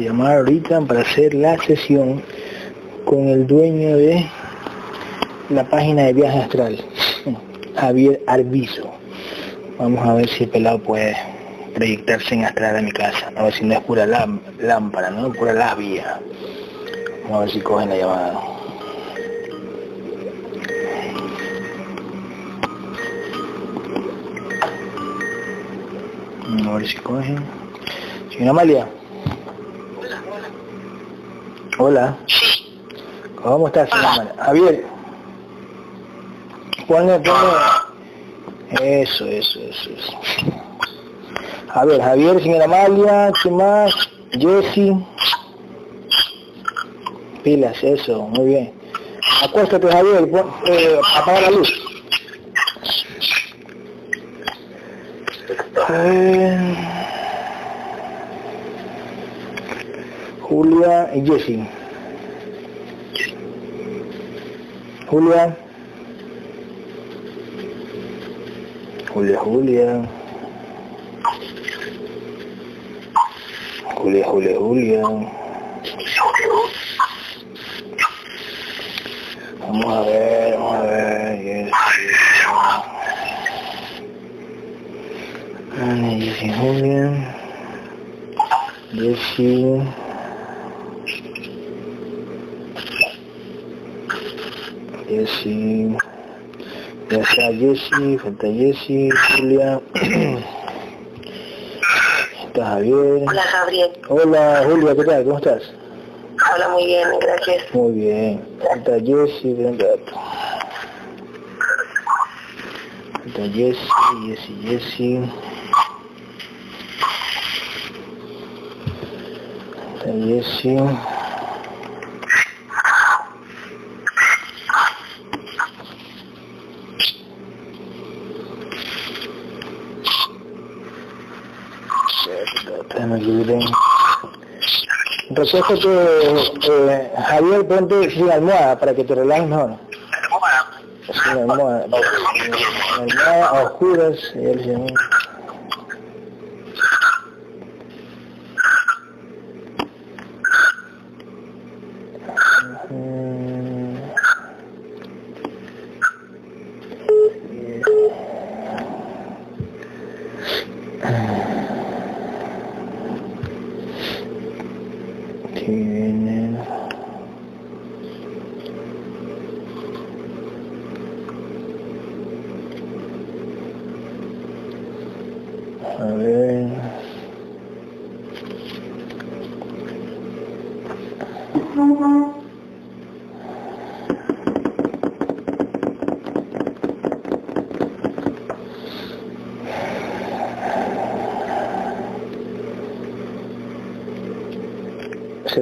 a llamar ahorita para hacer la sesión con el dueño de la página de viaje astral, Javier Arbizo. Vamos a ver si el pelado puede proyectarse en astral de mi casa. A ver si no es pura lámpara, no pura labia. Vamos a ver si cogen la llamada. A ver si cogen. Señora Amalia. Hola. ¿Cómo estás, señora Javier. Ponle, ponle. Eso, eso, eso, eso. A ver, Javier, señora Amalia, ¿qué más? Jessy. Pilas, eso, muy bien. Acuéstate, Javier, eh, apaga la luz. Eh, Julia y Jessy. Julia. Julia, Julia. Julia, Julia, Julia. Vamos a ver, vamos a ver. Yes, yes. Julia. Jessy. Jessy. Ya está Jessy, falta Jessy, Julia. está Javier. Hola, Gabriel. Hola, Julia, ¿qué tal? ¿Cómo estás? Hola, muy bien, gracias. Muy bien. Falta Jessy, ven gato. Falta Jessy, Jessy, Jessy. Falta Jessy. Recógete, eh, Javier, ponte sin almohada para que te relajes mejor. Sin almohada. Almohada oscuras. Y el señor. Tiene... A ver...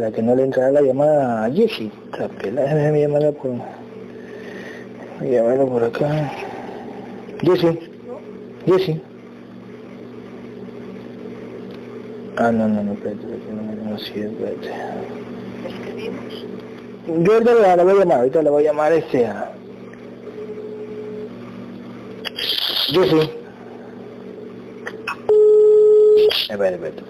¿Será que no le entrará la llamada a Jessy? Déjame llamarla por... Llamarla por acá. Jessy. Jessy. Ah, no, no, no, espérate, no, no, sí, espérate. Yo ahorita la, la voy a llamar, ahorita la voy a llamar este a... Jessy. Espérate, espérate,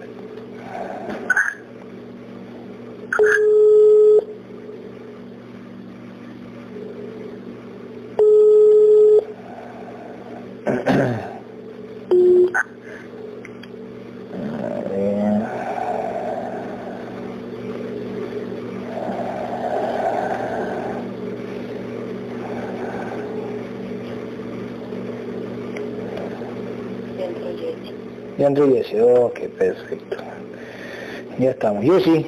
entró Jessy, ok, perfecto. Ya estamos. Jessy.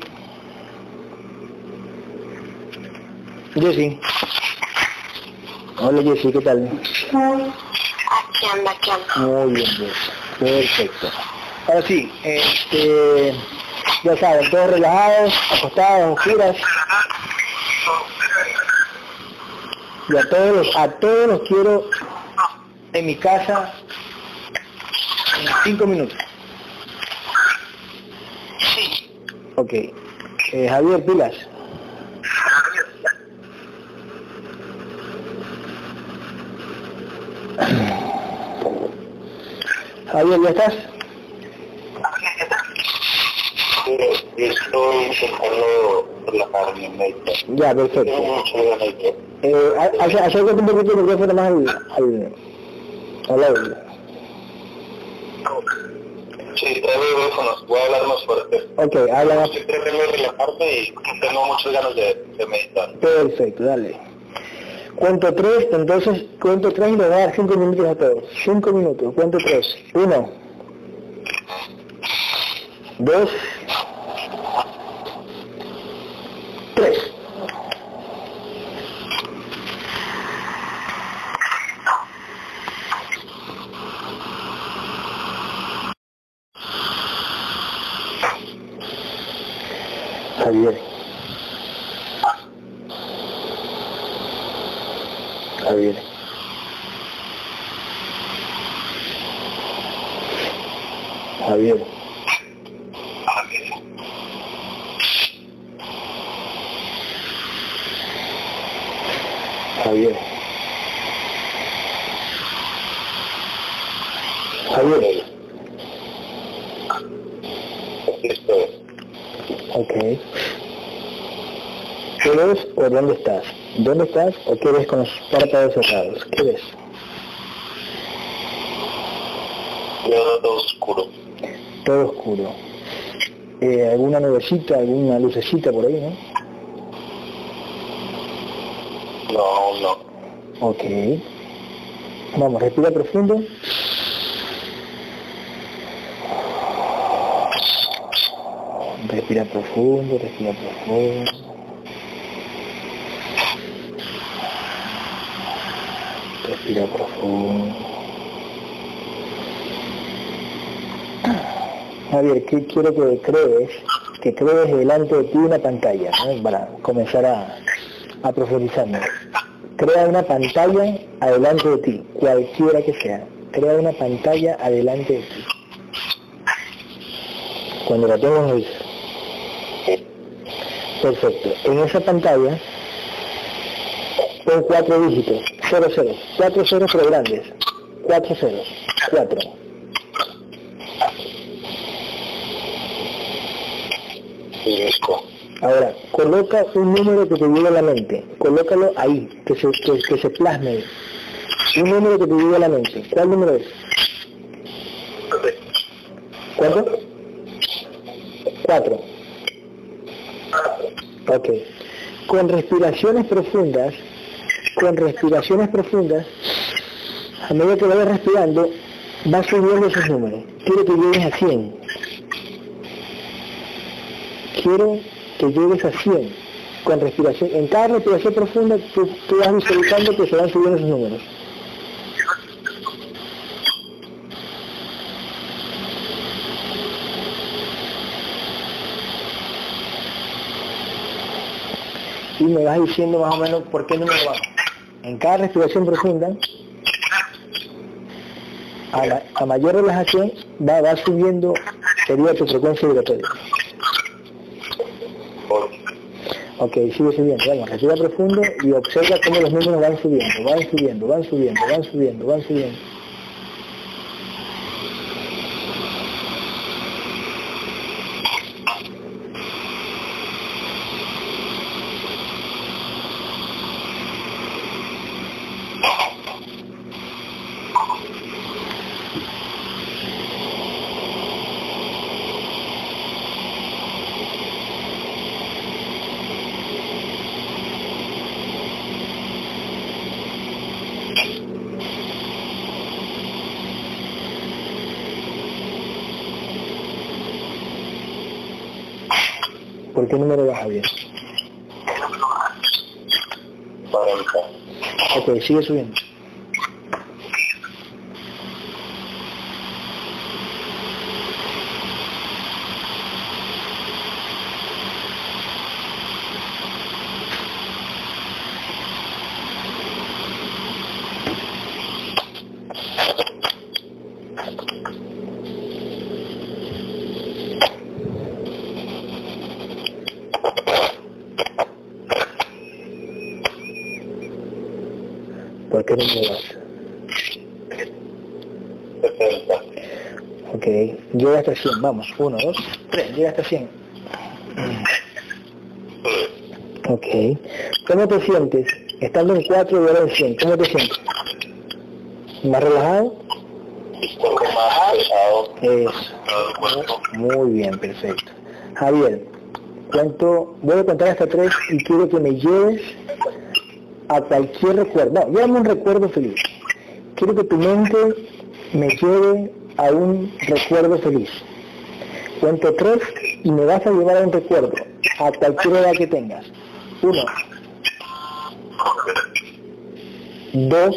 Jessy. Hola Jessy, ¿qué tal? Aquí anda, aquí anda. Muy bien, Jessy. Perfecto. Ahora sí, este, ya saben, todos relajados, acostados, giras. Y a todos, los, a todos los quiero en mi casa cinco minutos. Sí. Ok. Eh, Javier Pilas. Javier, ¿ya estás? estoy intentando relajarme, meditar. Ya, perfecto. Eh, acércate un poquito el micrófono más al, al, al audio. Sí, traigo audífonos, voy a hablar más fuerte. Ok, habla más. Estoy tratando de relajarme y tengo muchas ganas de, de meditar. Perfecto, dale. Cuento tres, entonces cuento tres y le voy a dar cinco minutos a todos. Cinco minutos, cuento tres. Uno. Dos. Tres. Javier. Javier. Javier. Javier. Javier. Aquí estoy. Ok. ¿Qué ves o dónde estás? ¿Dónde estás o qué ves con los párpados cerrados? ¿Qué ves? Todo oscuro. Todo oscuro. Eh, ¿Alguna nubecita, alguna lucecita por ahí, no? No, no. Ok. Vamos, respira profundo. Respira profundo, respira profundo. Respira profundo. Javier, ¿qué quiero que crees? Que crees delante de ti una pantalla. Para comenzar a, a profundizar. Crea una pantalla adelante de ti, cualquiera que sea. Crea una pantalla adelante de ti. Cuando la tengas dices. Perfecto. En esa pantalla pon cuatro dígitos. Cero ceros. Cuatro ceros pero grandes. Cuatro ceros. Cuatro. Físico. Ahora, coloca un número que te llegue a la mente. Colócalo ahí, que se, que, que se plasme ahí. Un número que te llegue a la mente. ¿Cuál número es? ¿Cuánto? Cuatro. Ok. Con respiraciones profundas, con respiraciones profundas, a medida que vayas respirando, vas subiendo esos números. Quiero que llegues a 100. Quiero que llegues a 100 con respiración. En cada respiración profunda tú, vas visualizando que se van subiendo esos números. Y me vas diciendo más o menos por qué número vamos. En cada respiración profunda, a, mayor relajación, va, va subiendo, sería tu frecuencia vibratoria. Ok, sigue subiendo, vamos, respira profundo y observa cómo los números van subiendo, van subiendo, van subiendo, van subiendo, van subiendo. ¿Por Cuarenta. Ok, sigue subiendo. ¿Por qué número vas? Sesenta. Ok, llega hasta 100, vamos, 1, 2, 3, llega hasta 100. Ok. ¿Cómo te sientes? Estando en 4 y ahora en 100, ¿cómo te sientes? ¿Más relajado? Más pesado. Eso. Muy bien, perfecto. Javier, cuento, voy a contar hasta tres y quiero que me lleves a cualquier recuerdo. No, llévame un recuerdo feliz. Quiero que tu mente me lleve a un recuerdo feliz. Cuento tres y me vas a llevar a un recuerdo, a cualquier edad que tengas. Uno, dos,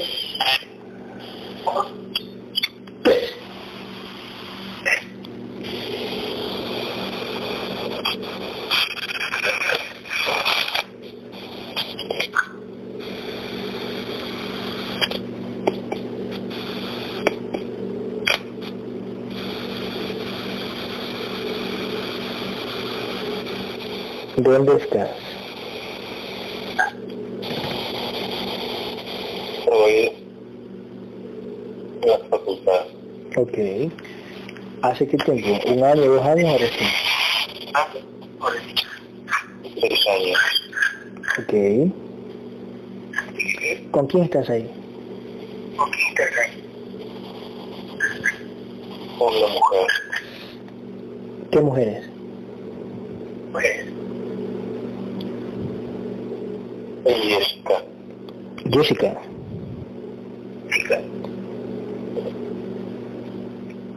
¿Dónde estás? Hoy en la facultad. Ok. ¿Hace qué tiempo? ¿Un año, dos años o recién? Seis años. Ok. ¿Con quién estás ahí? Con la mujer. ¿Qué mujeres? Es Jessica. Jessica.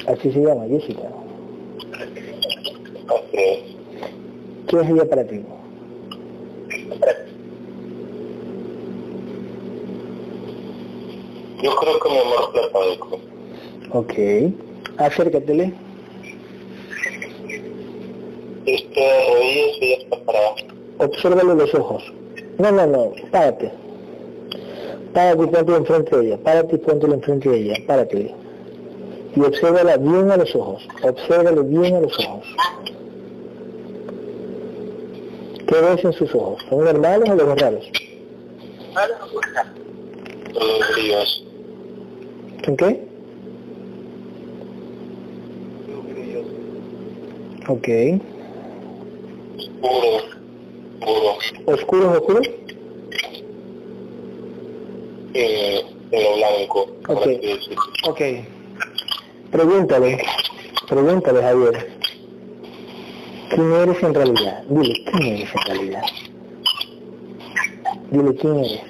Así se llama, Jessica. Así es. ¿Qué es ella para ti? Yo creo que mi amor platónico. Ok. Acércatele. Este rodillas y ya está parada. Obsérvale los ojos. No, no, no. Párate. Párate y ponte enfrente de ella. Párate y ponte enfrente de ella. Párate. Y obsérvala bien a los ojos. Obsérvale bien a los ojos. ¿Qué ves en sus ojos? ¿Son normales o los raros? Brillos. ¿Son qué? Ok. Puro. ¿Oscuros, oscuros? En, en lo blanco. Ok. Ok. Pregúntale, pregúntale Javier. ¿Quién eres en realidad? Dile, ¿quién eres en realidad? Dile, ¿quién eres?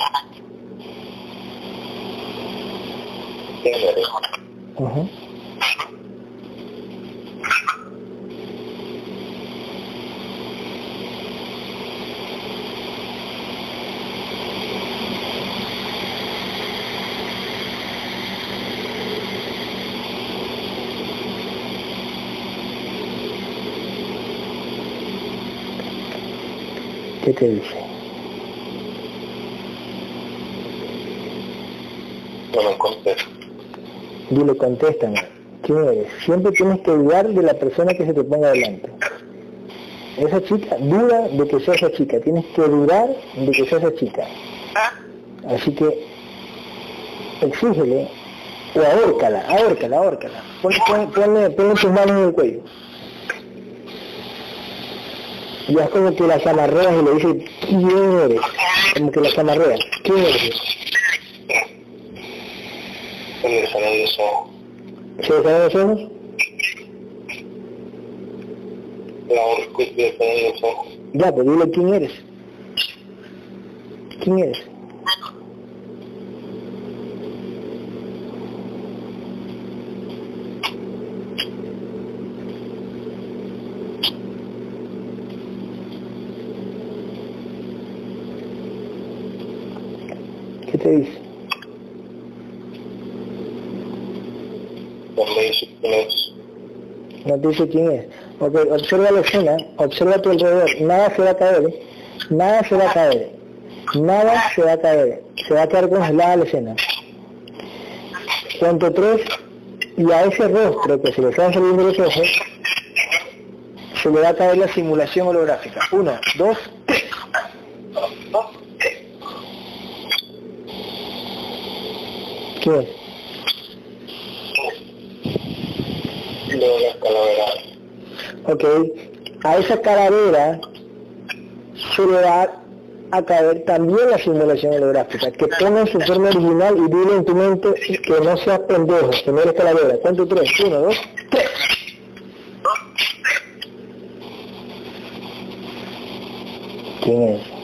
¿Quién eres? Ujú. ¿Qué te dice? No me contesto. Dile, contéstame. ¿Quién eres? Siempre tienes que dudar de la persona que se te ponga delante. Esa chica, duda de que sea esa chica. Tienes que dudar de que sea esa chica. Así que exígele o ahórcala, ahórcala, ahórcala. Ponle, ponle, ponle, ponle tus manos en el cuello. Y es como que las amarreas y le dices, ¿quién eres? Como que las amarreas, ¿quién eres? Se le salen los ojos. ¿Se le salen los ojos? La se le salen los ojos. Ya, pues dile quién eres. ¿Quién eres? ¿Qué te dice? No me dice quién es. No te dice quién es. Ok, observa la escena, observa tu alrededor. Nada se va a caer, ¿eh? Nada se va a caer. Nada se va a caer. Se va a quedar congelada la escena. Cuento tres, y a ese rostro que se le están saliendo los ojos, se le va a caer la simulación holográfica. Uno, dos, tres. ¿Qué es? Luego las calaveras. Ok, a esa calavera se le va a caer también la simulación holográfica, que pongan su forma original y dile en tu mente que no seas pendejo, que no eres calavera. ¿Cuánto tres? Uno, dos, tres. ¿Quién es?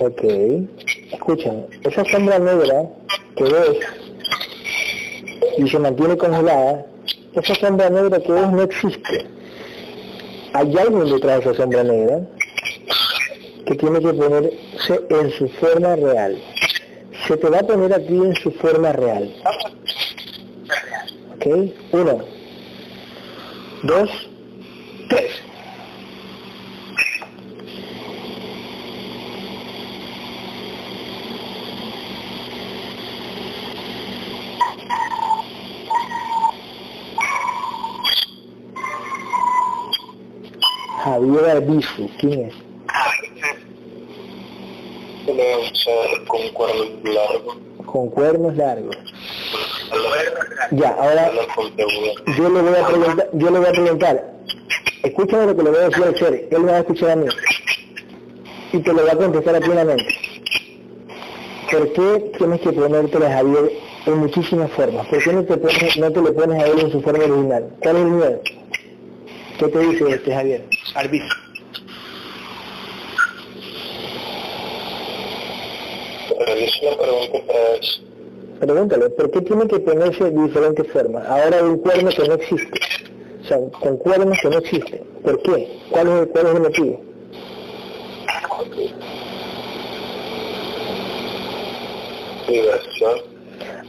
Ok, escuchen, esa sombra negra que ves y se mantiene congelada, esa sombra negra que ves no existe. Hay alguien detrás de esa sombra negra que tiene que ponerse en su forma real. Se te va a poner aquí en su forma real. Ok, uno, dos, tres. ¿Quién es? con cuernos largos. Con cuernos largos. Ya, ahora yo le voy a preguntar, yo le voy a preguntar, escúchame lo que le voy a decir al Chere, él me va a escuchar a mí y te lo va a contestar plenamente. ¿Por qué tienes que ponerte a Javier en muchísimas formas? ¿Por qué no te, pones, no te le pones a él en su forma original? ¿Cuál es el miedo? ¿Qué te dice este Javier? Arbiz. Pregúntale, ¿por qué tiene que ponerse de diferentes formas? Ahora hay un cuerno que no existe. O sea, con cuernos que no existen. ¿Por qué? ¿Cuál es, cuál es el motivo? Diversión.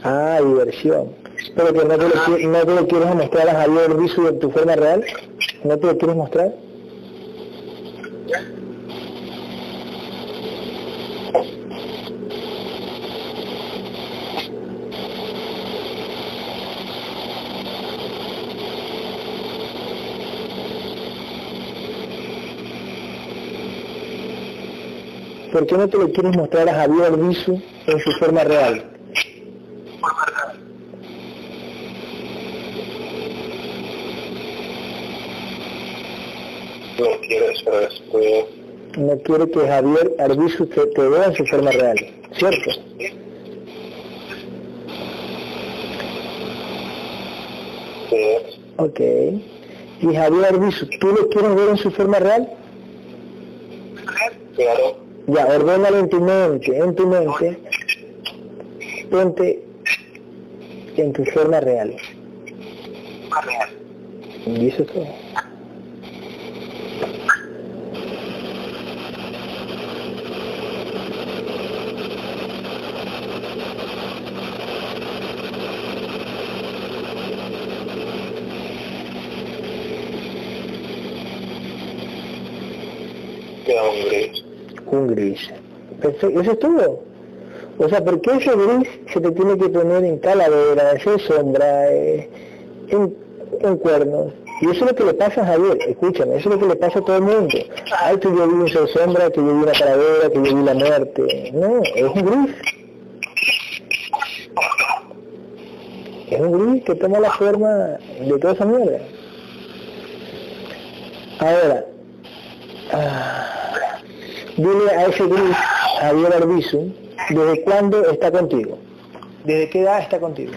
Ah, diversión. Pero que no te lo, no te lo quieres mostrar a Javier Bisu de tu forma real. ¿No te lo quieres mostrar? ¿Por qué no te lo quieres mostrar a Javier Arbizu en su forma real? No quiere este, No quiere que Javier Arbizu te, te vea en su forma real, ¿cierto? Sí. Ok. ¿Y Javier Arbizu, tú lo quieres ver en su forma real? Ya, ordénalo en tu mente, en tu mente. Ponte en tu forma real. Y eso es todo. Queda un gris. Un gris. Eso es todo. O sea, ¿por qué ese gris se te tiene que poner en calavera, en sombra, eh, en, en cuernos? Y eso es lo que le pasa a Javier, escúchame, eso es lo que le pasa a todo el mundo. Ay, que yo vi un sombra, que yo vi una calavera, que yo vi la muerte. No, es un gris. Es un gris que toma la forma de toda esa mierda. Ahora, ah, dile a ese gris, Javier Arbizu, ¿desde cuándo está contigo? ¿Desde qué edad está contigo?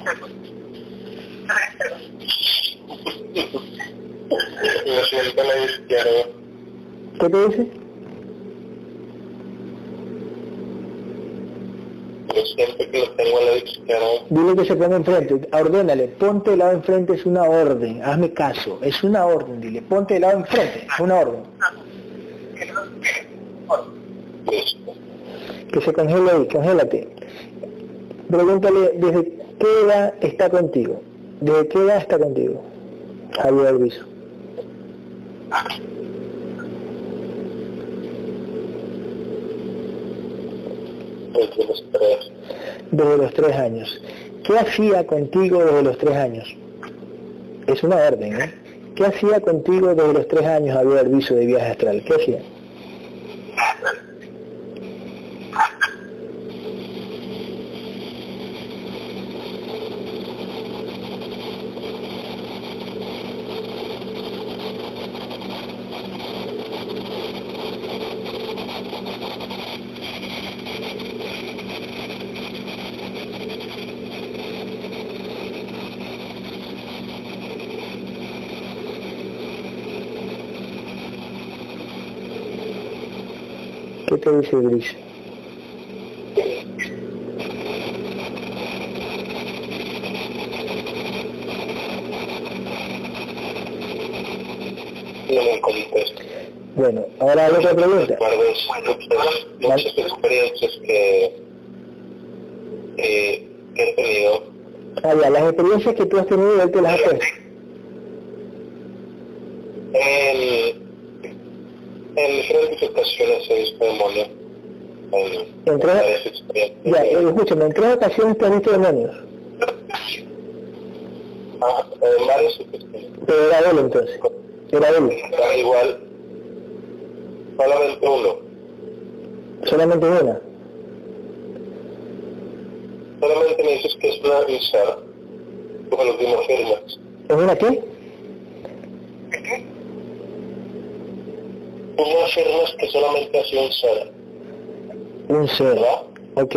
Lo siento a la izquierda. ¿Qué te dice? Lo siento que lo tengo a la izquierda. Dile que se ponga enfrente, ordénale, ponte del lado enfrente, es una orden, hazme caso, es una orden, dile, ponte del lado enfrente, es una orden. Que se congele ahí, congélate. Pregúntale, ¿desde qué edad está contigo? ¿Desde qué edad está contigo? Javier Alviso. desde los tres. Desde los tres años. ¿Qué hacía contigo desde los tres años? Es una orden, ¿eh? ¿Qué hacía contigo desde los tres años había el viso de viaje astral? ¿Qué hacía? ¿Qué te dice Gris? No me. Bueno, ahora la otra pregunta. Recuerdos, muchas, experiencias que, que, que he tenido. Ah, ya, las experiencias que tú has tenido, él te las ha puesto. En, en diferentes ocasiones he visto demonios. En, En tres-. Ya, eh, escúchame, en tres ocasiones te has visto demonios. Ah, en ocasiones. Pero era él entonces. Era él. Da igual. Solamente uno. Solamente una. Solamente me dices que es una un ser. Como lo que me afirmas. ¿Es una qué? Tú me afirmas que solamente ha sido un ser, Un. ¿verdad? Ok.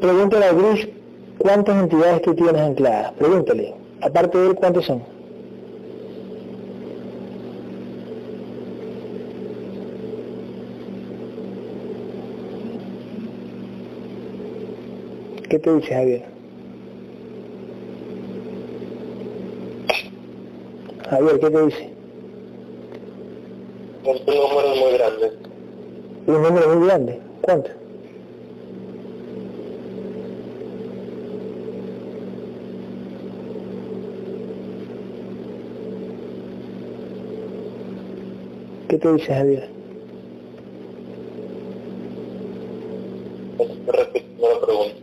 Pregúntale a Gris cuántas entidades tú tienes ancladas. Pregúntale. Aparte de él, ¿cuántos son? ¿Qué te dice Javier? Javier, ¿qué te dice? El número es muy grande. Un número muy grande. ¿Cuánto? ¿Qué te dice Javier? Repito la pregunta.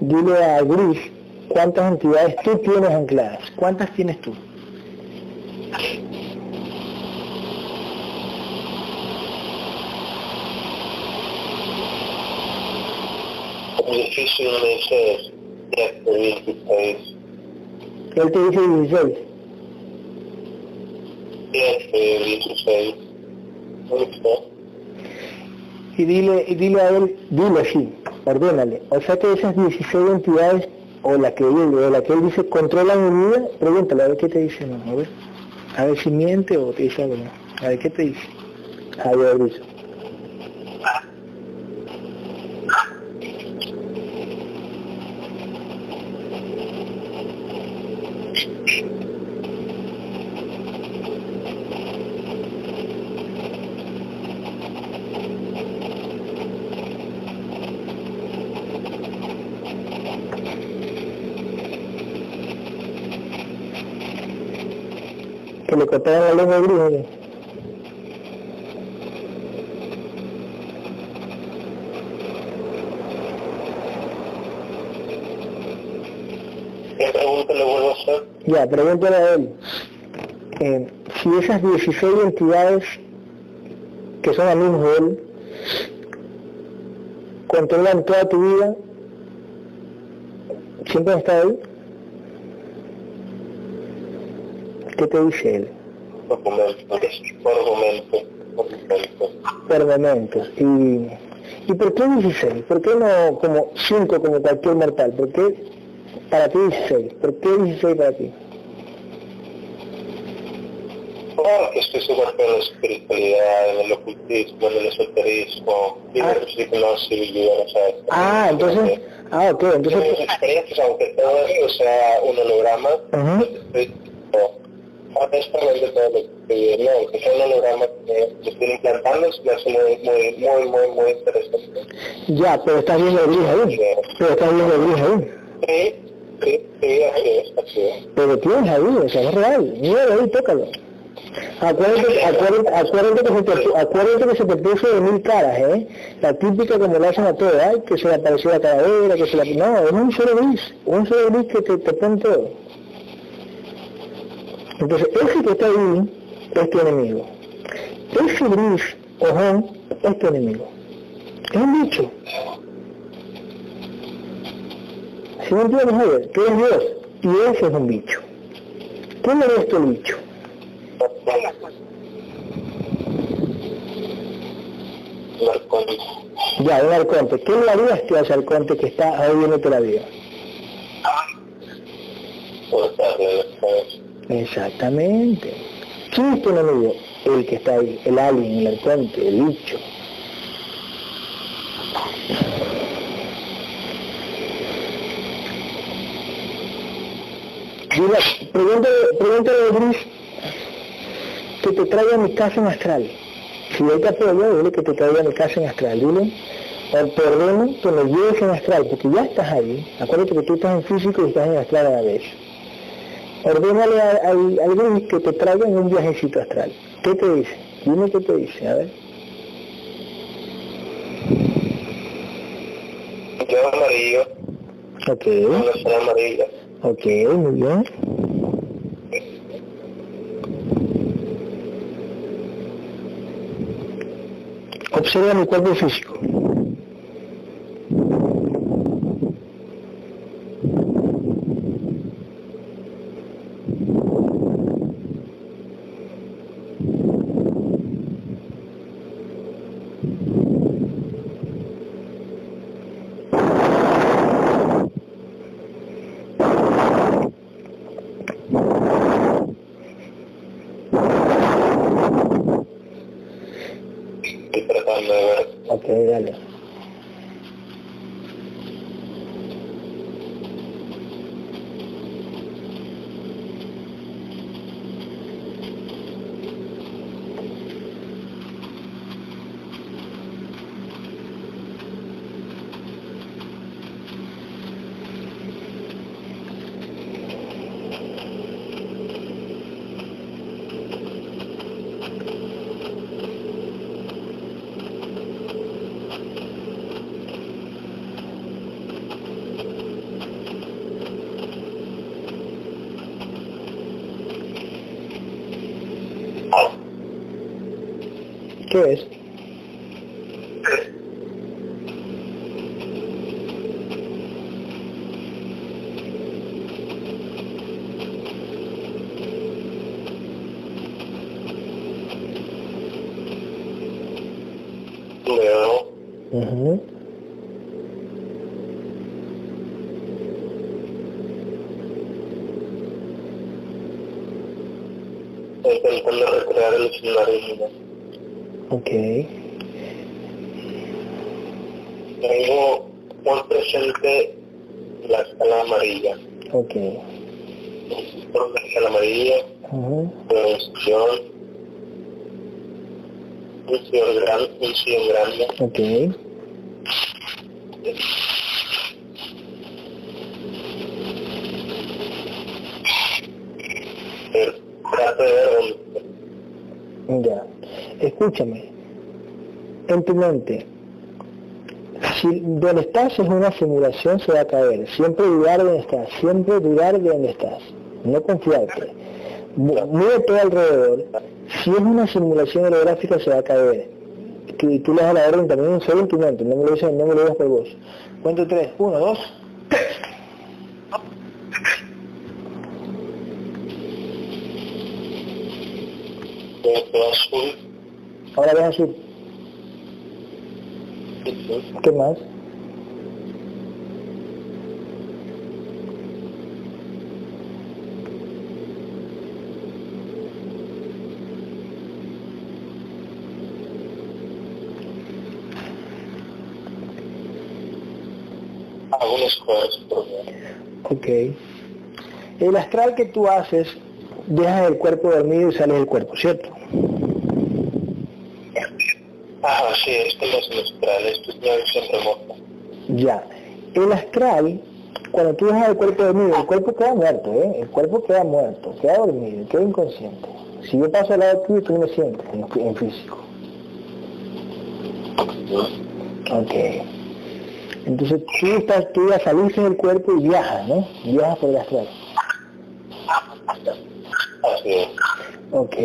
Dile a Gris cuántas entidades tú tienes ancladas. ¿Cuántas tienes tú? Es difícil me dice 7, 16, Él te dice 16. 7, 16. ¿No sé? Y dile, y dile a él, dile así, ordénale. O sea que esas 16 entidades, o la que él, o la que él dice, controlan mi vida, pregúntale a ver qué te dice, no, a ver. A ver si miente o te dice algo. A ver qué te dice. Javier Brizo. Que le cortaron la lengua a Gris, ¿o qué? ¿Qué pregunta le vuelvo a hacer? Ya, pregúntale a él. eh, si esas 16 entidades que son amigos de él controlan toda tu vida, siempre han estado ahí. ¿Qué te dice él? Por momentos. ¿Y, ¿Y por qué 16? ¿Por qué no como 5 como cualquier mortal? ¿Por qué para ti 16? ¿Por qué 16 para ti? Estoy súper en la espiritualidad, en el ocultismo, en el esoterismo, y Ah. en. Ah, entonces, ah, ok, entonces, mis experiencias, aunque todo esto sea un holograma, estoy honestamente todo lo que no, aunque sea un holograma que me estoy implantando, me hace muy, muy, muy, muy, muy interesante. ya, pero estás viendo el gris ahí, pero estás viendo el gris ahí, Sí, sí, sí, así es, así es. pero tienes ahí, o sea, es real, mira ahí, tócalo. Acuérdate, acuérdate, acuérdate, que se te, acuérdate que se te puso de mil caras, ¿eh? La típica como le hacen a todo, ¿eh? que se le apareció la calavera, que se la... No, es un solo gris, un solo gris que te, te pone todo. Entonces, ese que está ahí es tu enemigo. Ese gris, ojo, es tu enemigo. Es un bicho. Si no entiendes, Javier, tú eres Dios y ese es un bicho. ¿Quién es tu bicho? Ya, un arconte. ¿Qué le harías tú a ese arconte que está ahí viéndote la vida? Exactamente. ¿Quién es tu enemigo? El que está ahí, el alien, el arconte, el bicho. pregúntale, pregúntale a que te traiga mi casa en astral. Si él te apoya, dile que te traiga mi casa en astral. Dile, te ordeno que me lleves en astral, porque ya estás ahí. Acuérdate que tú estás en físico y estás en astral a la vez. Ordénale al, al Gris que te traiga en un viajecito astral. ¿Qué te dice? Dime qué te dice, a ver. Yo amarillo. Ok. Una amarilla. Ok, muy bien. Observa mi cuerpo físico. Ok, dale. ¿Qué es? Leo. Ujú. Intentando recrear el submarino. Ok. Tengo muy presente la escala amarilla. Ok. Por la escala amarilla, Ujú. producción, un señor grande, un señor grande, Ok. el trato de ver dónde Ya. Escúchame. En tu mente, si donde estás es una simulación, se va a caer. Siempre dudar de donde estás. Siempre dudar de donde estás. No confiarte. Mueve todo alrededor. Si es una simulación holográfica, se va a caer. Y tú le das la orden también solo en tu mente. No me lo dices, no me lo digas por vos. Cuento tres. Uno, dos. azul, Ahora ves azul. ¿Qué más? algunos por Ok. El astral que tú haces, dejas el cuerpo dormido y sales del cuerpo, ¿cierto? Ah, sí, esto no es menstrual, esto es una visión remota. Ya. El astral, cuando tú dejas el cuerpo dormido, el cuerpo queda muerto, ¿eh? El cuerpo queda muerto, queda dormido, queda inconsciente. Si yo paso al lado tuyo, tú me sientes en, en físico. Ok. Entonces tú, estás, tú ya saliste del cuerpo y viajas, ¿no? Viajas por el astral. Así es. Ok.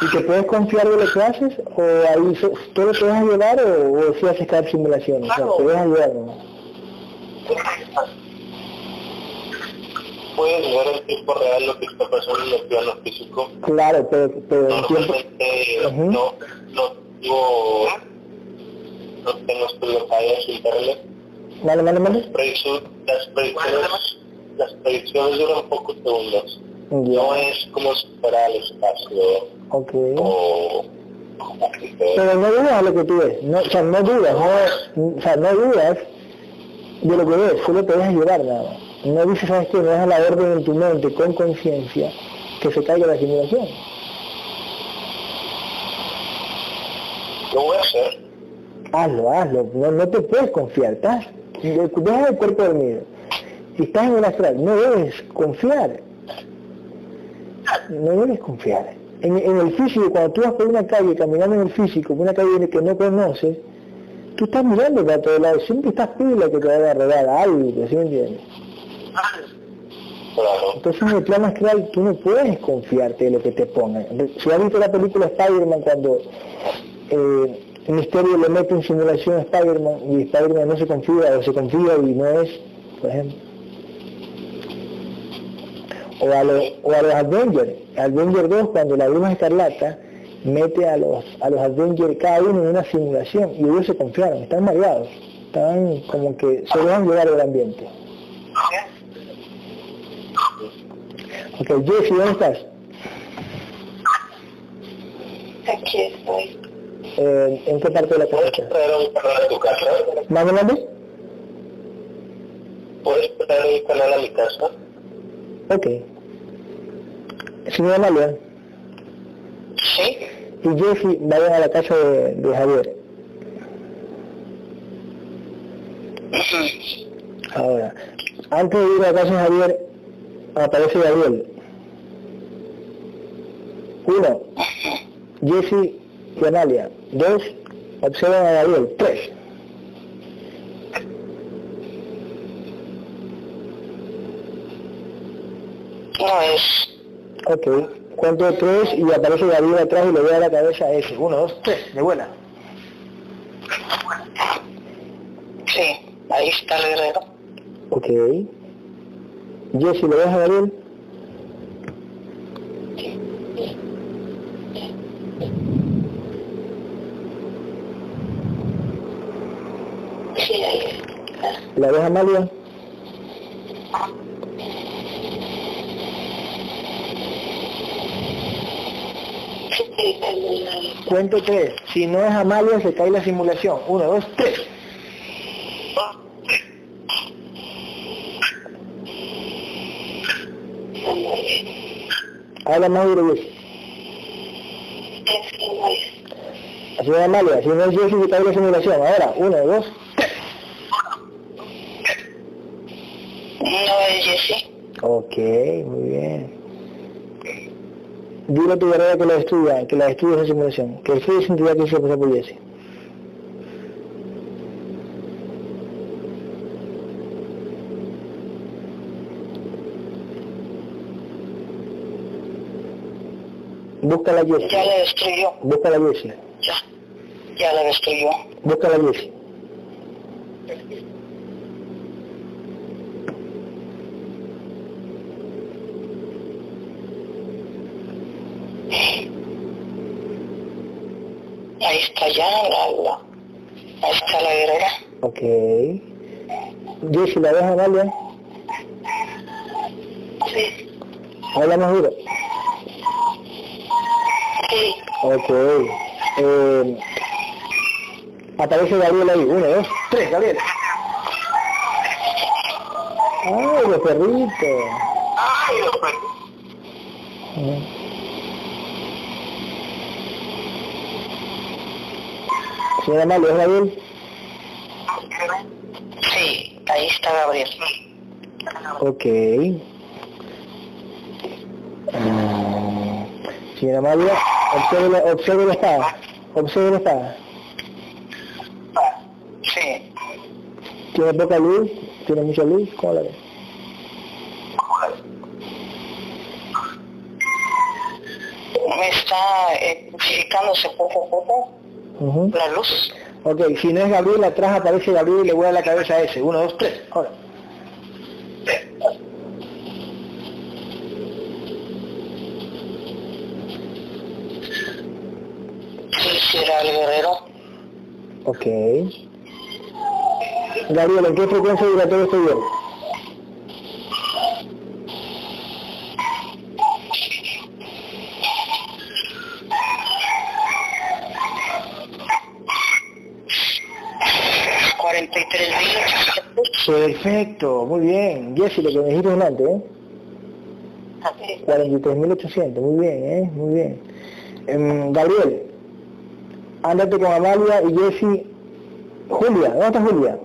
¿Y te puedes confiar de lo que haces? ¿O ahí todo te dejas llevar o, o si haces cada simulación? O sea, te dejas llevar, ¿no? Puedes ver en tiempo real lo que está pasando en el plano físico. Claro, pero, pero en tiempo... Normalmente Ujú. no, no tengo, no tengo estudios internet. Vale, vale, vale. Las predicciones, las predicciones duran pocos segundos. No es como si fuera al espacio ok. o Pero no dudas de lo que tú ves, no, o sea, no dudas, no, o sea, no dudas de lo que ves, solo te dejas llevar nada más. No dices, ¿sabes qué? No dejas la orden en tu mente con conciencia que se caiga la simulación. lo voy a hacer. Hazlo, hazlo, no, no te puedes confiar, estás, deja el cuerpo dormido y estás en el astral, no debes confiar, no debes confiar. En, en el físico, cuando tú vas por una calle, caminando en el físico, por una calle que no conoces, tú estás mirando para todos lados, siempre estás pila que te va a arreglar algo, ¿sí me entiendes? Claro. Entonces en el plano astral tú no puedes confiarte de lo que te pongan. Si has visto la película Spider-Man cuando eh, el misterio le mete en simulación a Spider-Man y Spider-Man no se confía o se confía y no es, por ejemplo. O a, los o a los Avengers, Avenger 2 cuando la Bruja Escarlata mete a los a los Avengers cada uno en una simulación y ellos se confiaron, están mareados, están como que se dejan llevar del ambiente. Ok, Jessy, ¿dónde estás? Aquí estoy. Eh, ¿En qué parte de la casa ¿Puedes traer un canal a tu casa? ¿Mande, mande? ¿Puedes traer un canal a mi casa? Ok. Señora Amalia Sí. y Jessy vayan a la casa de, de Javier. Ahora, antes de ir a la casa de Javier, aparece Gabriel. Uno, Jessy y Amalia. Dos, observan a Gabriel. Tres. No es. Ok, cuento tres y aparece Gabriel atrás y le voy a la cabeza a ese. Uno, dos, tres, de vuela. Sí. Ahí está el guerrero. Ok. Jessy, ¿lo ves a Gabriel? Sí, ahí está. ¿La ves a Amalia? Sí, ahí está. Cuento tres. Si no es Amalia, se cae la simulación. Uno, dos, tres. Habla más duro, Jessy. Así es Amalia. Si no es Jessy, se cae la simulación. Ahora, uno, dos, tres. No es Jessy. Ok, muy bien. Dile a tu guerrera que la estudia, que la estudie esa simulación. Que estudie sin duda que se pasa por Jessy. Búscala Jessy. Ya la destruyó. Búscala Jessy. Ya. Ya la destruyó. Búscala Jessy. Ahí está ya la, la- Ahí está la guerrera. Ok. Jessy, ¿la ves a Amalia? Sí. Habla duro. Sí. Ok. Eh, aparece Gabriel ahí. Uno, dos, tres, Gabriel. ¡Ay, los perritos! ¡Ay, lo perdí! Ujú. Señora Amalia, ¿es Gabriel? Gabriel. Ok. Señora María, observe la, observe la espada. Observe la espada. Sí. ¿Tiene poca luz? ¿Tiene mucha luz? ¿Cómo la? Me está eh, poco a poco Ujú. la luz. Ok, si no es Gabriel, atrás aparece Gabriel y le voy a la cabeza a ese. Uno, dos, tres. Ahora. Era el guerrero. Ok. Gabriel, ¿en qué frecuencia vibratoria estoy yo? Cuarenta y tres mil Perfecto, muy bien. Jessy, lo que me dijiste delante, ¿eh? 43.800, muy bien, ¿eh? Muy bien. Em, Gabriel, ándate con Amalia y Jessy. Julia, ¿dónde está Julia?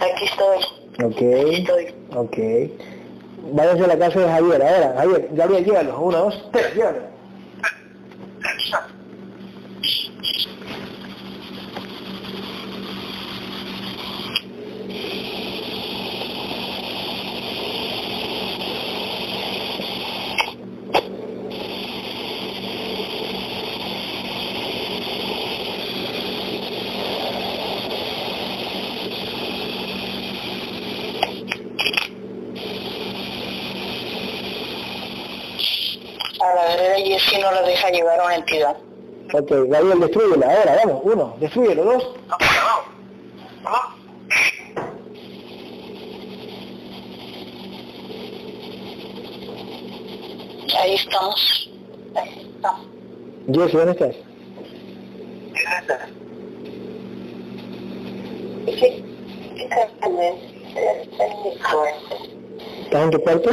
Aquí estoy. Ok, Estoy. ok. Váyanse a la casa de Javier, ahora. Javier, Gabriel, llévalo. Uno, dos, tres, llévalo. A la guerrera Jessie no la deja llevar a una entidad. Ok, Gabriel, destruyela. Ahora, vamos. Uno, destruyelo. Dos. Ahí estamos. Ahí estamos. Jessy, ¿dónde estás? ¿Estás en tu cuarto?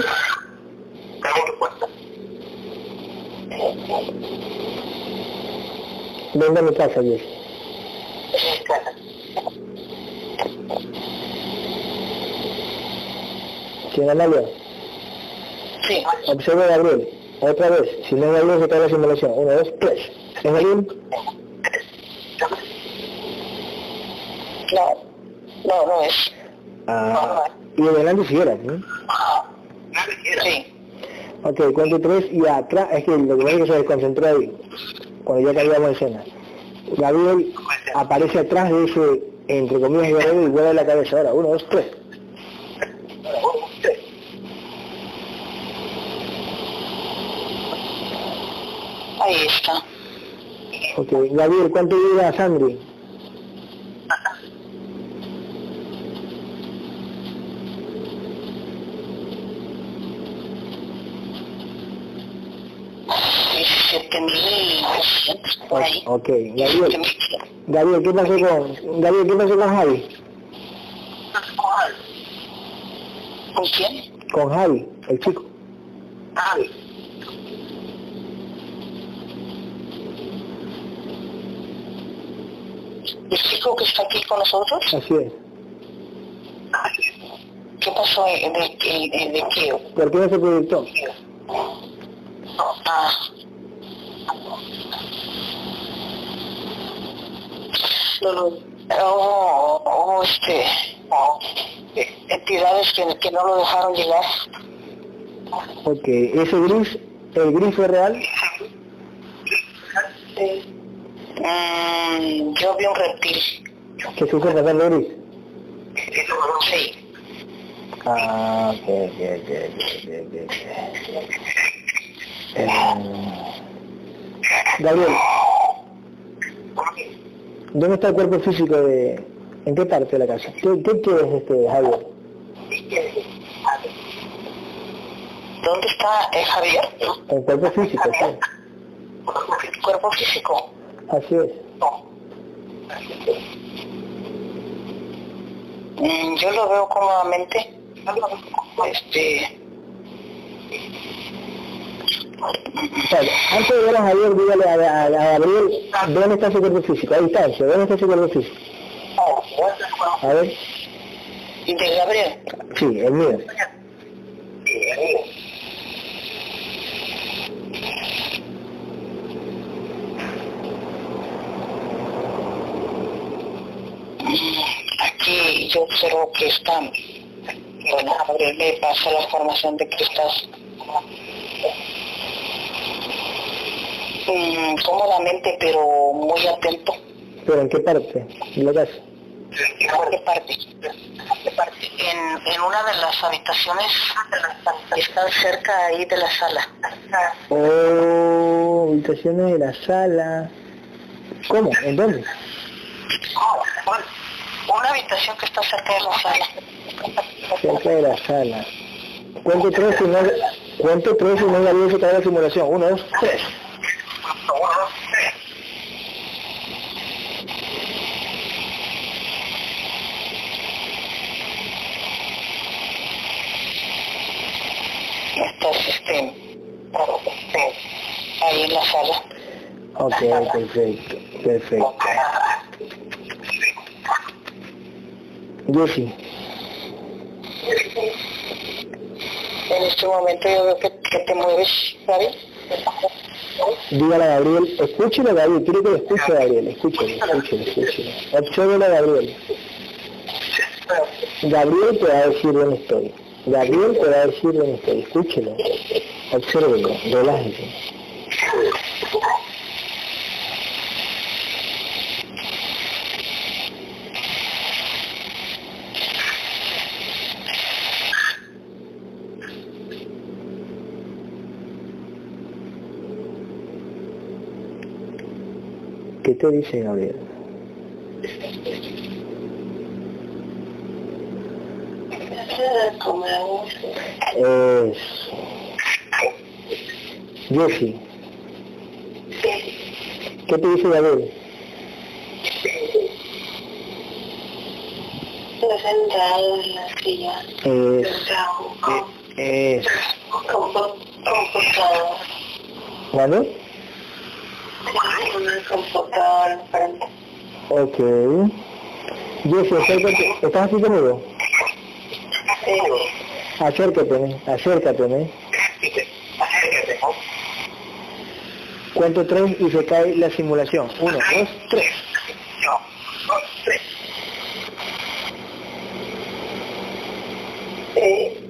Venga a mi casa, Jessy. ¿Quién Amalia? Sí. Observa Gabriel. Otra vez. Si no Gabriel, se cae la simulación. Uno, dos, tres. ¿Es Gabriel? No. No, no es. Ah. Y adelante si era, ¿no? Sí. Ok, cuento tres y atrás, es que lo que pasa es que se desconcentró ahí, cuando ya cambiamos de escena. Gabriel aparece atrás de ese, entre comillas, guerrero y vuelve la cabeza. Ahora, uno, dos, tres. Ahí está. Ok, Gabriel, ¿cuánto dura Sandri? Diecisiete mil doscientos por ahí. Ok, Gabriel, 17,000. Gabriel, ¿qué pasó con, Gabriel, ¿qué pasó con Javi? ¿Con quién? Con Javi, el chico. ¿El chico que está aquí con nosotros? Así es. ¿Qué pasó? ¿De, de, de, de qué? ¿Por qué no se proyectó? Ah. Oh, oh, este, entidades que, que no lo dejaron llegar. Ok, ese gris, el gris fue real. Mm, yo vi un reptil. que se hizo pasar de gris. Sí. Ah, ok, ok, ok, ok, ok, ok. Eh, Gabriel, ¿dónde está el cuerpo físico de... ¿En qué parte de la casa? ¿Qué, qué quieres, este, Javier? ¿Dónde está eh, Javier? El cuerpo físico, sí. El cuerpo físico. Así es. Mm, yo lo veo cómodamente. Este, antes de ver a Javier, dígale a, a, a Gabriel dónde está su cuerpo físico, a distancia, dónde está su cuerpo físico. A ver. ¿Y te Gabriel? Sí, el mío. Sí, mío. Aquí yo observo que están, bueno, Gabriel me pasa la formación de que estás mm, cómodamente pero muy atento. ¿Pero en qué parte de la casa? ¿En qué parte? En, en una de las habitaciones que están cerca ahí de la sala. Oh, habitaciones de la sala. ¿Cómo? ¿En dónde? Una habitación que está cerca de la sala. Cerca de la sala. Cuento tres y no, cuento tres y no había que caer la simulación. Uno, dos, tres. Estás este, ahí en la sala. Ok, perfecto, perfecto. Jessy, En este momento yo veo que te mueves, ¿sabes? Dígale a Gabriel, escúchelo Gabriel, quiero que lo escuche a Gabriel, escúchelo, escúchelo, escúchelo. Obsérvelo a Gabriel. Gabriel te va a decir dónde estoy. Gabriel te va a decir dónde estoy, escúchelo. Obsérvelo, relájese. Te dice Gabriel? Es... Jessy, ¿qué te dice Gabriel? sentado en la silla. Es... Es... Computador. ¿Vale? Computador frente. Ok. Jessy, acércate. ¿Estás aquí conmigo? Sí. Acércate, acércate. Cuento tres y se cae la simulación. Uno, dos, tres. Sí.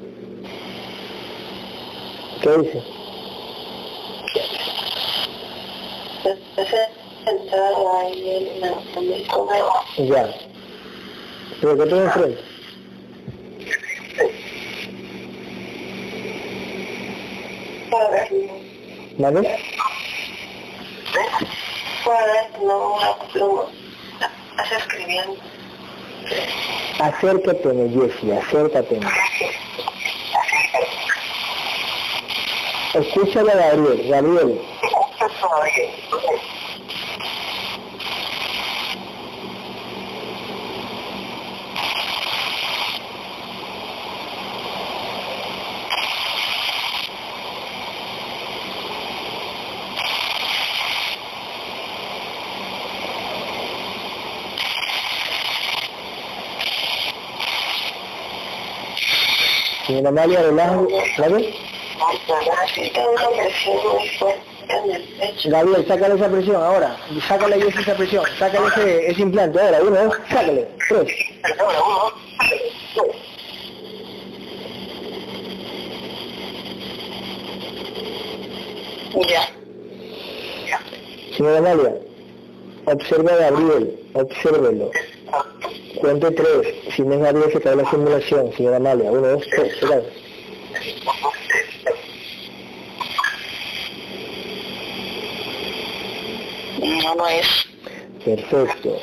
¿Qué dice? Estás sentado ahí en el comedor. Ya. ¿Pero qué tengo enfrente? ¿Vale? Una pluma. Estás escribiendo. Acércate, Jessy, acércate. Escúchale a Gabriel, Gabriel. Señora Amalia, relájate, ¿vale? Gabriel, sácale esa presión ahora. Sácale esa presión. Sácale ese, ese implante ahora. Uno, dos, sácale. Tres. Ya. Señora Amalia, observa a Gabriel, obsérvelo. Cuente tres. Si no es Gabriel, se cae la simulación. Señora Amalia, uno, dos, tres. Se cae. No, no es. Perfecto.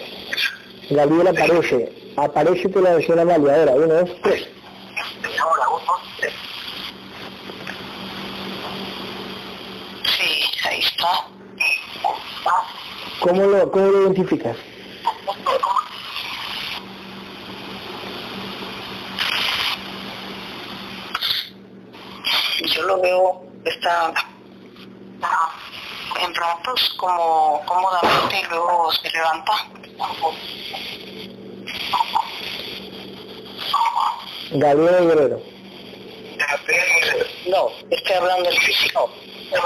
Gabriel aparece. Aparece la versión Amalia ahora. Uno, dos, tres. Sí, ahí está. ¿Cómo lo, cómo lo identificas? Yo lo veo, está ratos como cómodamente y luego se levanta. Gabriel Guerrero. No, estoy hablando del físico.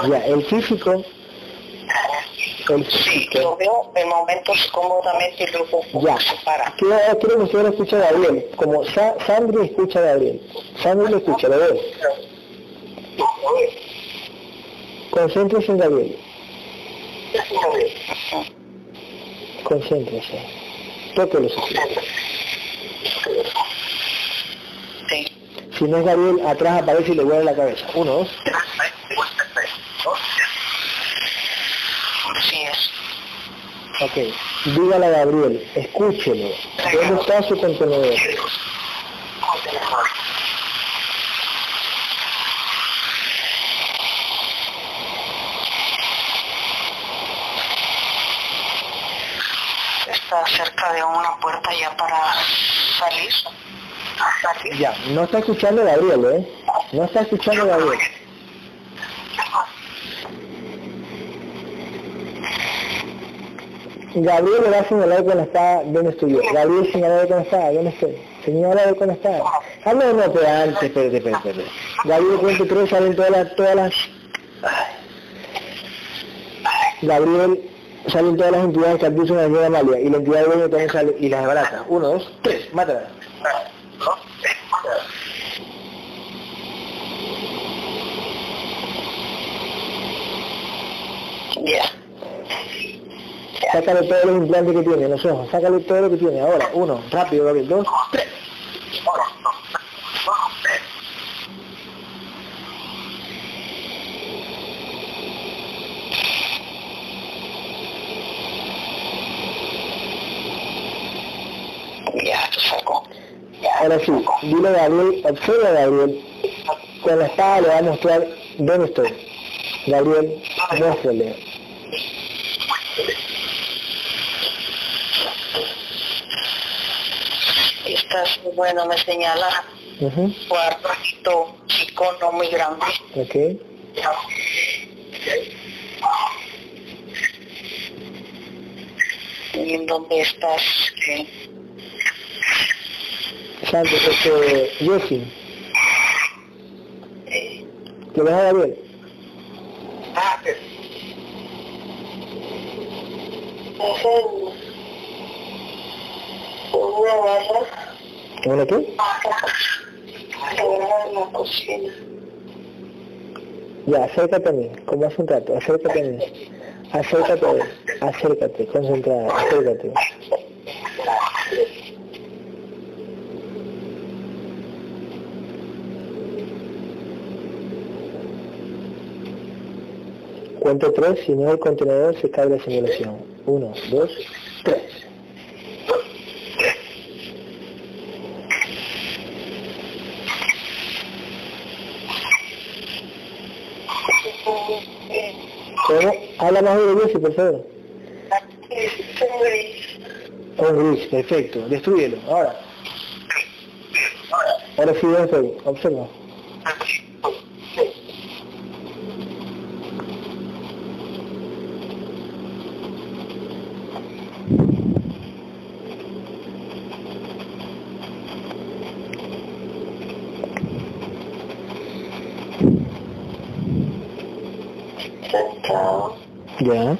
Ya, el físico sí, lo veo en momentos cómodamente y luego ya. se para. Quiero, quiero que usted escuche a Gabriel, como Sa Sandri escucha a Gabriel. Sandri lo escucha, ¿lo ve? Concéntrese en Gabriel. Concéntrese. Toque los ojos. Sí. Si no es Gabriel, atrás aparece y le vuelve la cabeza. Uno, dos. Así es. Ok. Dígale a Gabriel, escúchelo. ¿Dónde está su contenedor? Está cerca de una puerta ya para salir. salir. Ya, no está escuchando Gabriel, ¿eh? No está escuchando Gabriel. Gabriel le va a señalar cuando está, ¿dónde estoy yo? Gabriel señala cuando está, ¿dónde estoy? Señala cuando está. Ah, no, no, pero antes, espérate, espérate, espérate. Gabriel cuenta tres, salen todas las, todas las... Gabriel, salen todas las entidades que acusan a la señora Amalia, y la entidad de también sale, y las desbarata. Uno, dos, tres, mátala. Ya. Sácale todos los implantes que tiene en los ojos, sácale todo lo que tiene. Ahora, uno, rápido, Gabriel, dos, tres. Ya, saco. Ahora sí, dile a Gabriel, observa a Gabriel, con la espada le va a mostrar dónde estoy. Gabriel, muéstrale. Estás bueno, me señala Ujú, cuartito chico, no muy grande. Ok. ¿Y en dónde estás? ¿Qué? Santo, este, Jessy, ¿le ves a Gabriel? Una barra ¿En una qué? la cocina. Ya, acércate a mí, como hace un rato, acércate a mí. Acércate, acércate, concentrada, acércate. Cuento tres, si no hay contenedor se cae la simulación. Uno, dos, tres. ¿Cómo? Habla más de Jessy, por favor. Un gris, perfecto. Destruyelo. Ahora. Ahora sí, ¿dónde estoy? Observa. Sentado. Ya.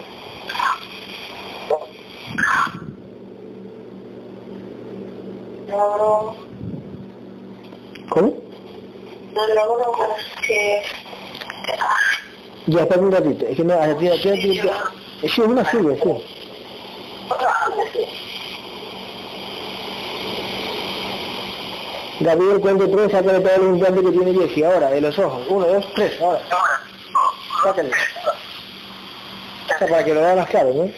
¿Cómo? Ya, espera un ratito. Es que no, a ti, a ti, a ti, a ti. Sí, una silla, sí. Gabriel, cuento tres, sácale todos los implantes que tiene Jessy. Ahora, de los ojos. Uno, dos, tres. Ahora. Sácale. O sea, para que lo vea más claro, ¿no?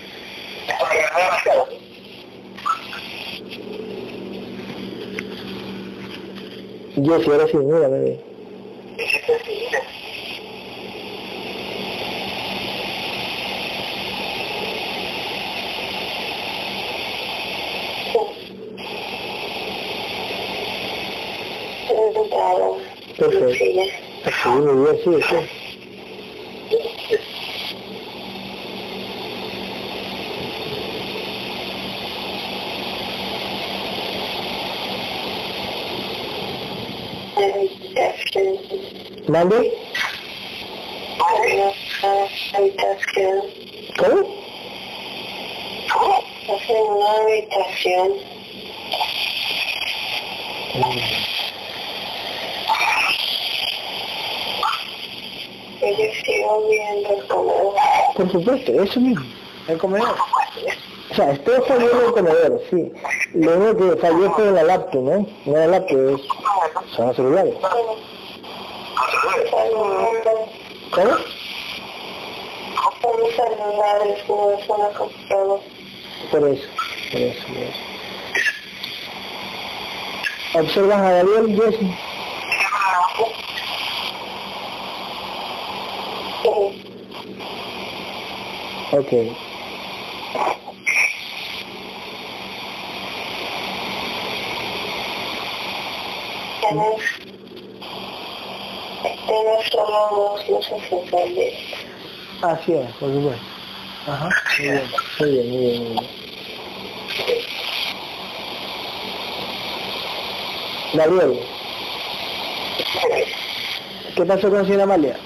Jessy, ahora sí, mira, bebé. Perfecto. Sí, Sí, muy bien, sí, sí. ¿Mande? habitación. ¿Cómo? en una habitación. Yo sigo viendo el comedor. Por supuesto, eso mismo, el comedor. O sea, esto falló en el comedor, sí. Lo único que falló fue la laptop, ¿no? No la laptop, es, son los celulares. ¿Cómo? Son los celulares, no es una computadora. Por eso, por eso, por eso. ¿Observas a Gabriel, Jesse? Sí. Ok. Tienes, tienes luces encendidas. Así es, por supuesto. Ajá, muy bien, muy bien, muy bien, muy bien. Gabriel, ¿qué pasó con señora Amalia?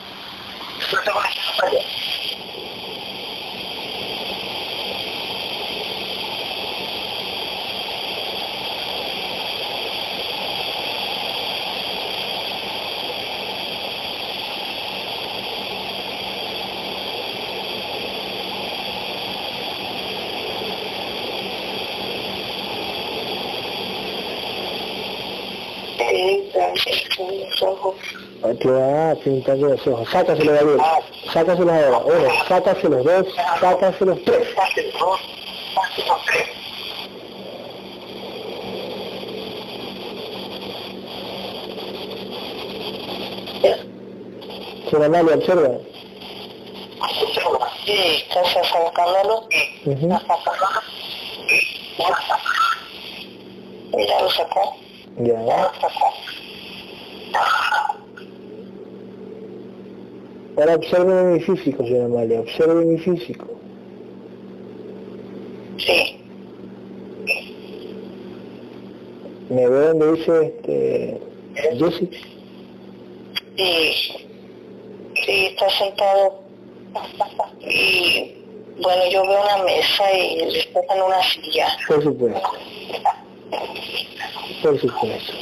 Va pintando los ojos. Sácaselo, Gabriel. Sácaselos ahora. Uno, sácaselos dos, sácaselos tres. Amalia, observa. Sí, estás sacándolo. Ujú. Ya lo sacó. Ya. lo sacó. Ahora observe mi físico, señora Amalia. Observe mi físico. Sí. Me ve donde dice este, Jesse. Sí. Sí, está sentado. Y bueno, yo veo una mesa y le en una silla. Por supuesto. Por supuesto.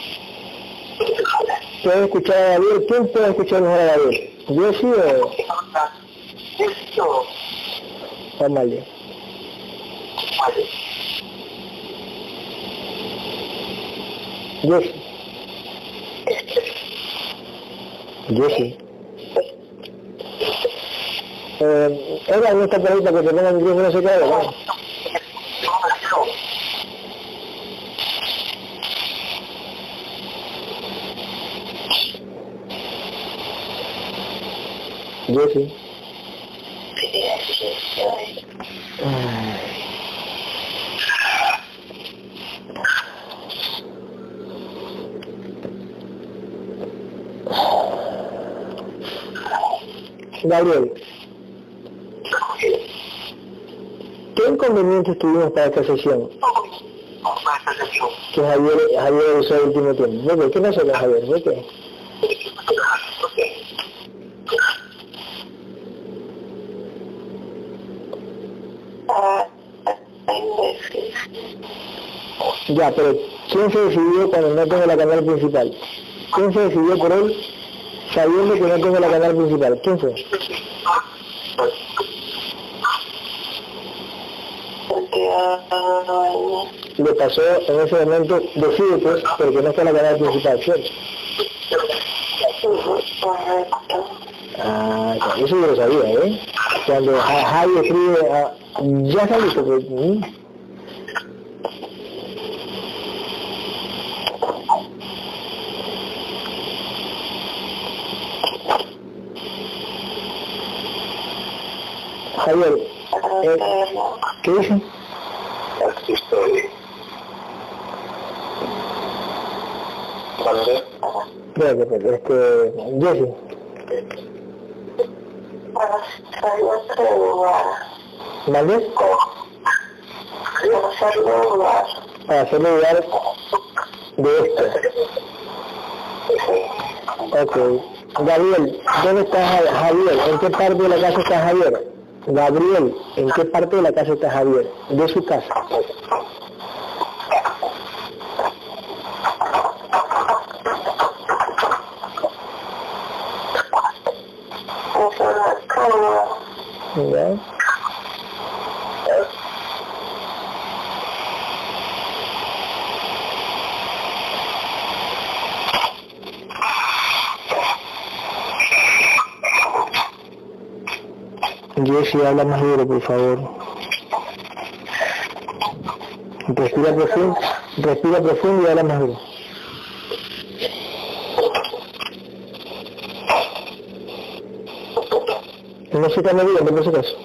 ¿Puede escuchar a Gabriel? ¿Quién puede escuchar mejor a Gabriel? ¿Jesse o Esto, Amalia? Jesse. Jesse. Eh, era en esta perrita que te ponga el micrófono se cae, ¿no? Jesse. Gabriel, ¿qué inconvenientes tuvimos para esta sesión? Que Javier, Javier usó el último tiempo. ¿Por qué? ¿Qué pasó con Javier? ¿Por qué? Ah, imbécil. Ya, pero ¿quién se decidió cuando no tengo la canal principal? ¿Quién se decidió por él sabiendo que no tengo la canal principal? ¿Quién fue? Le pasó en ese momento, decídete, porque no está la canal principal, ¿cierto? Ah, eso yo lo sabía, ¿eh? Cuando Ja- Javi escribe, ah, ya está listo, pues, ¿mm? Javier, eh, ¿qué dice? aquí estoy. ¿Dónde? Espérate, espérate, este, Jesse, Para hacer lugar. ¿mandé? Para hacerlo lugar. Para hacerle lugar de esto. Ok. Gabriel, ¿dónde está Ja- Javier? ¿En qué parte de la casa está Javier? Gabriel, ¿en qué parte de la casa está Javier? De su casa. ¿Ya? Jessy, habla más duro, por favor. Respira profundo, respira profundo y habla más duro. No se está moviendo, por si acaso.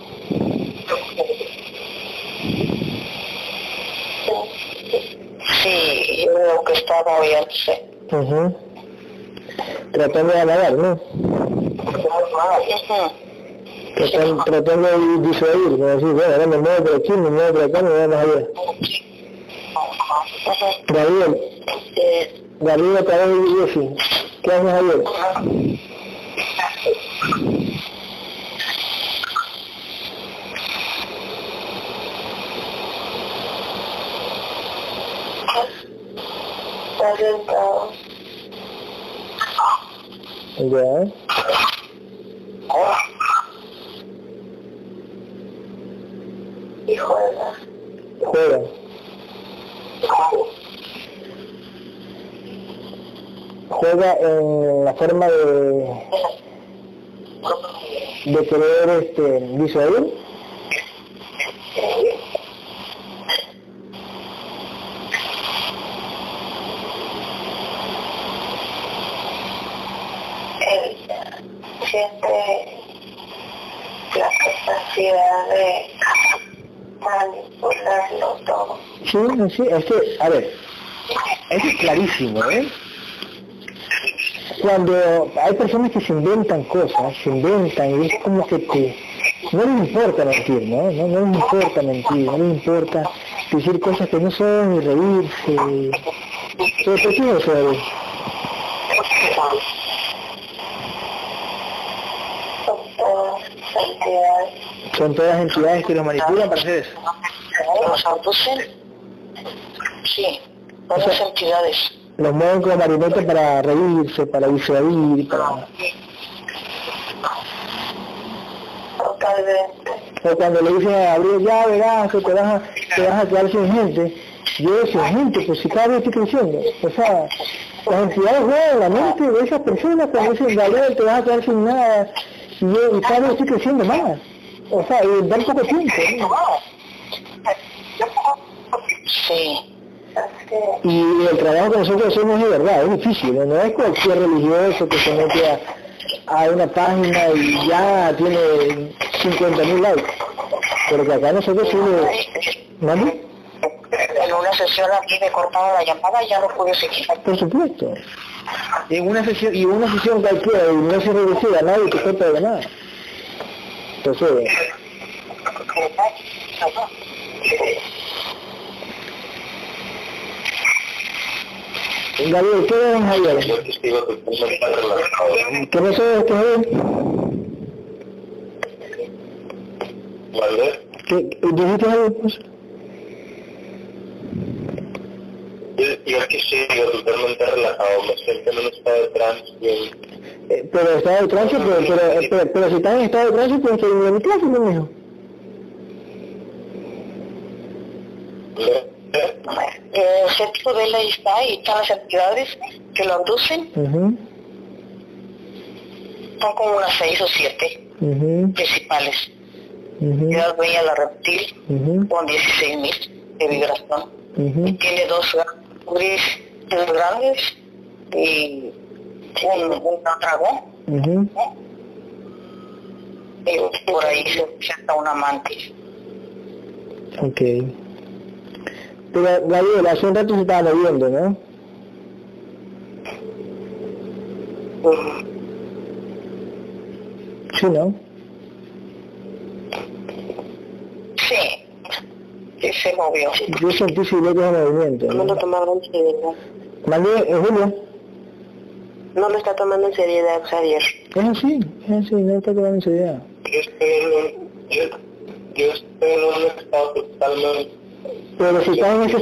Sí, yo veo que está moviéndose. Ujú. Tratando de hablar, ¿no? Ujú. Tratando, tratando de disuadir, como decir, bueno, ahora me muevo por aquí, me muevo por acá, me muevo más allá. Gabriel, Eh, Gabriel otra vez y Jessy. ¿Qué haces Javier? Está sentado. Ya. Y juega. Juega. Juega en la forma de, de querer este, disuadir. Siente la capacidad de manipularlo todo. Sí, sí, es que, a ver, eso es clarísimo, ¿eh? Cuando hay personas que se inventan cosas, se inventan y es como que te... No les importa mentir, ¿no? No, no les importa mentir, no les importa decir cosas que no son y reírse. ¿Pero por qué eso? David? Son todas entidades. Son todas entidades que los manipulan para hacer eso. Sí, todas entidades. Los mueven como marionetas para reírse, para disuadir, para... Totalmente. O cuando le dicen a Gabriel, ya verás que te vas a, te vas a quedar sin gente. Yo sin gente, pues si cada vez estoy creciendo. O sea, las entidades juegan la mente de esas personas cuando dicen, Gabriel, te vas a quedar sin nada. Y yo y cada vez estoy creciendo más. O sea, y dan poco tiempo. ¿no? Sí. Y el trabajo que nosotros hacemos es de verdad, es difícil, no, No es cualquier religioso que se mete a, a una página y ya tiene 50.000 likes. Pero que acá nosotros sí. ¿Mande? en una sesión aquí me cortaba la llamada y ya no pude seguir. Por supuesto. En una sesión, y una sesión cualquiera, y no se reducía a nadie que corta de nada. Entonces, Gabriel, ¿qué ves Javier? Yo testigo relajado. ¿Qué no sabes qué. ¿Qué dijiste? Pues? Yo yo aquí estoy digo, totalmente relajado, me siento en un estado de bien. Eh, pero estado de trance, pero, pero, pero, pero si estás en estado de puedes salir de mi clase, mi hijo. Eh, el séptimo de él ahí está y están las entidades que lo abducen, son como unas seis o siete principales. mhm, Yo las veía la reptil con 16.000 de vibración. Y tiene dos gris grandes y un, un dragón. Y por ahí se presenta un amante. Ok. Pero Gabriel, hace un rato se estaba moviendo, ¿no? Sí, ¿no? Sí, sí se movió. Yo sentí de movimiento. no lo tomaron en seriedad. Mandé, Julio, No lo está tomando en seriedad, Javier. es así, es así, no está tomando en seriedad. Yo estoy en un, Yo, yo estoy en un estado totalmente... Pero si estás en, ese,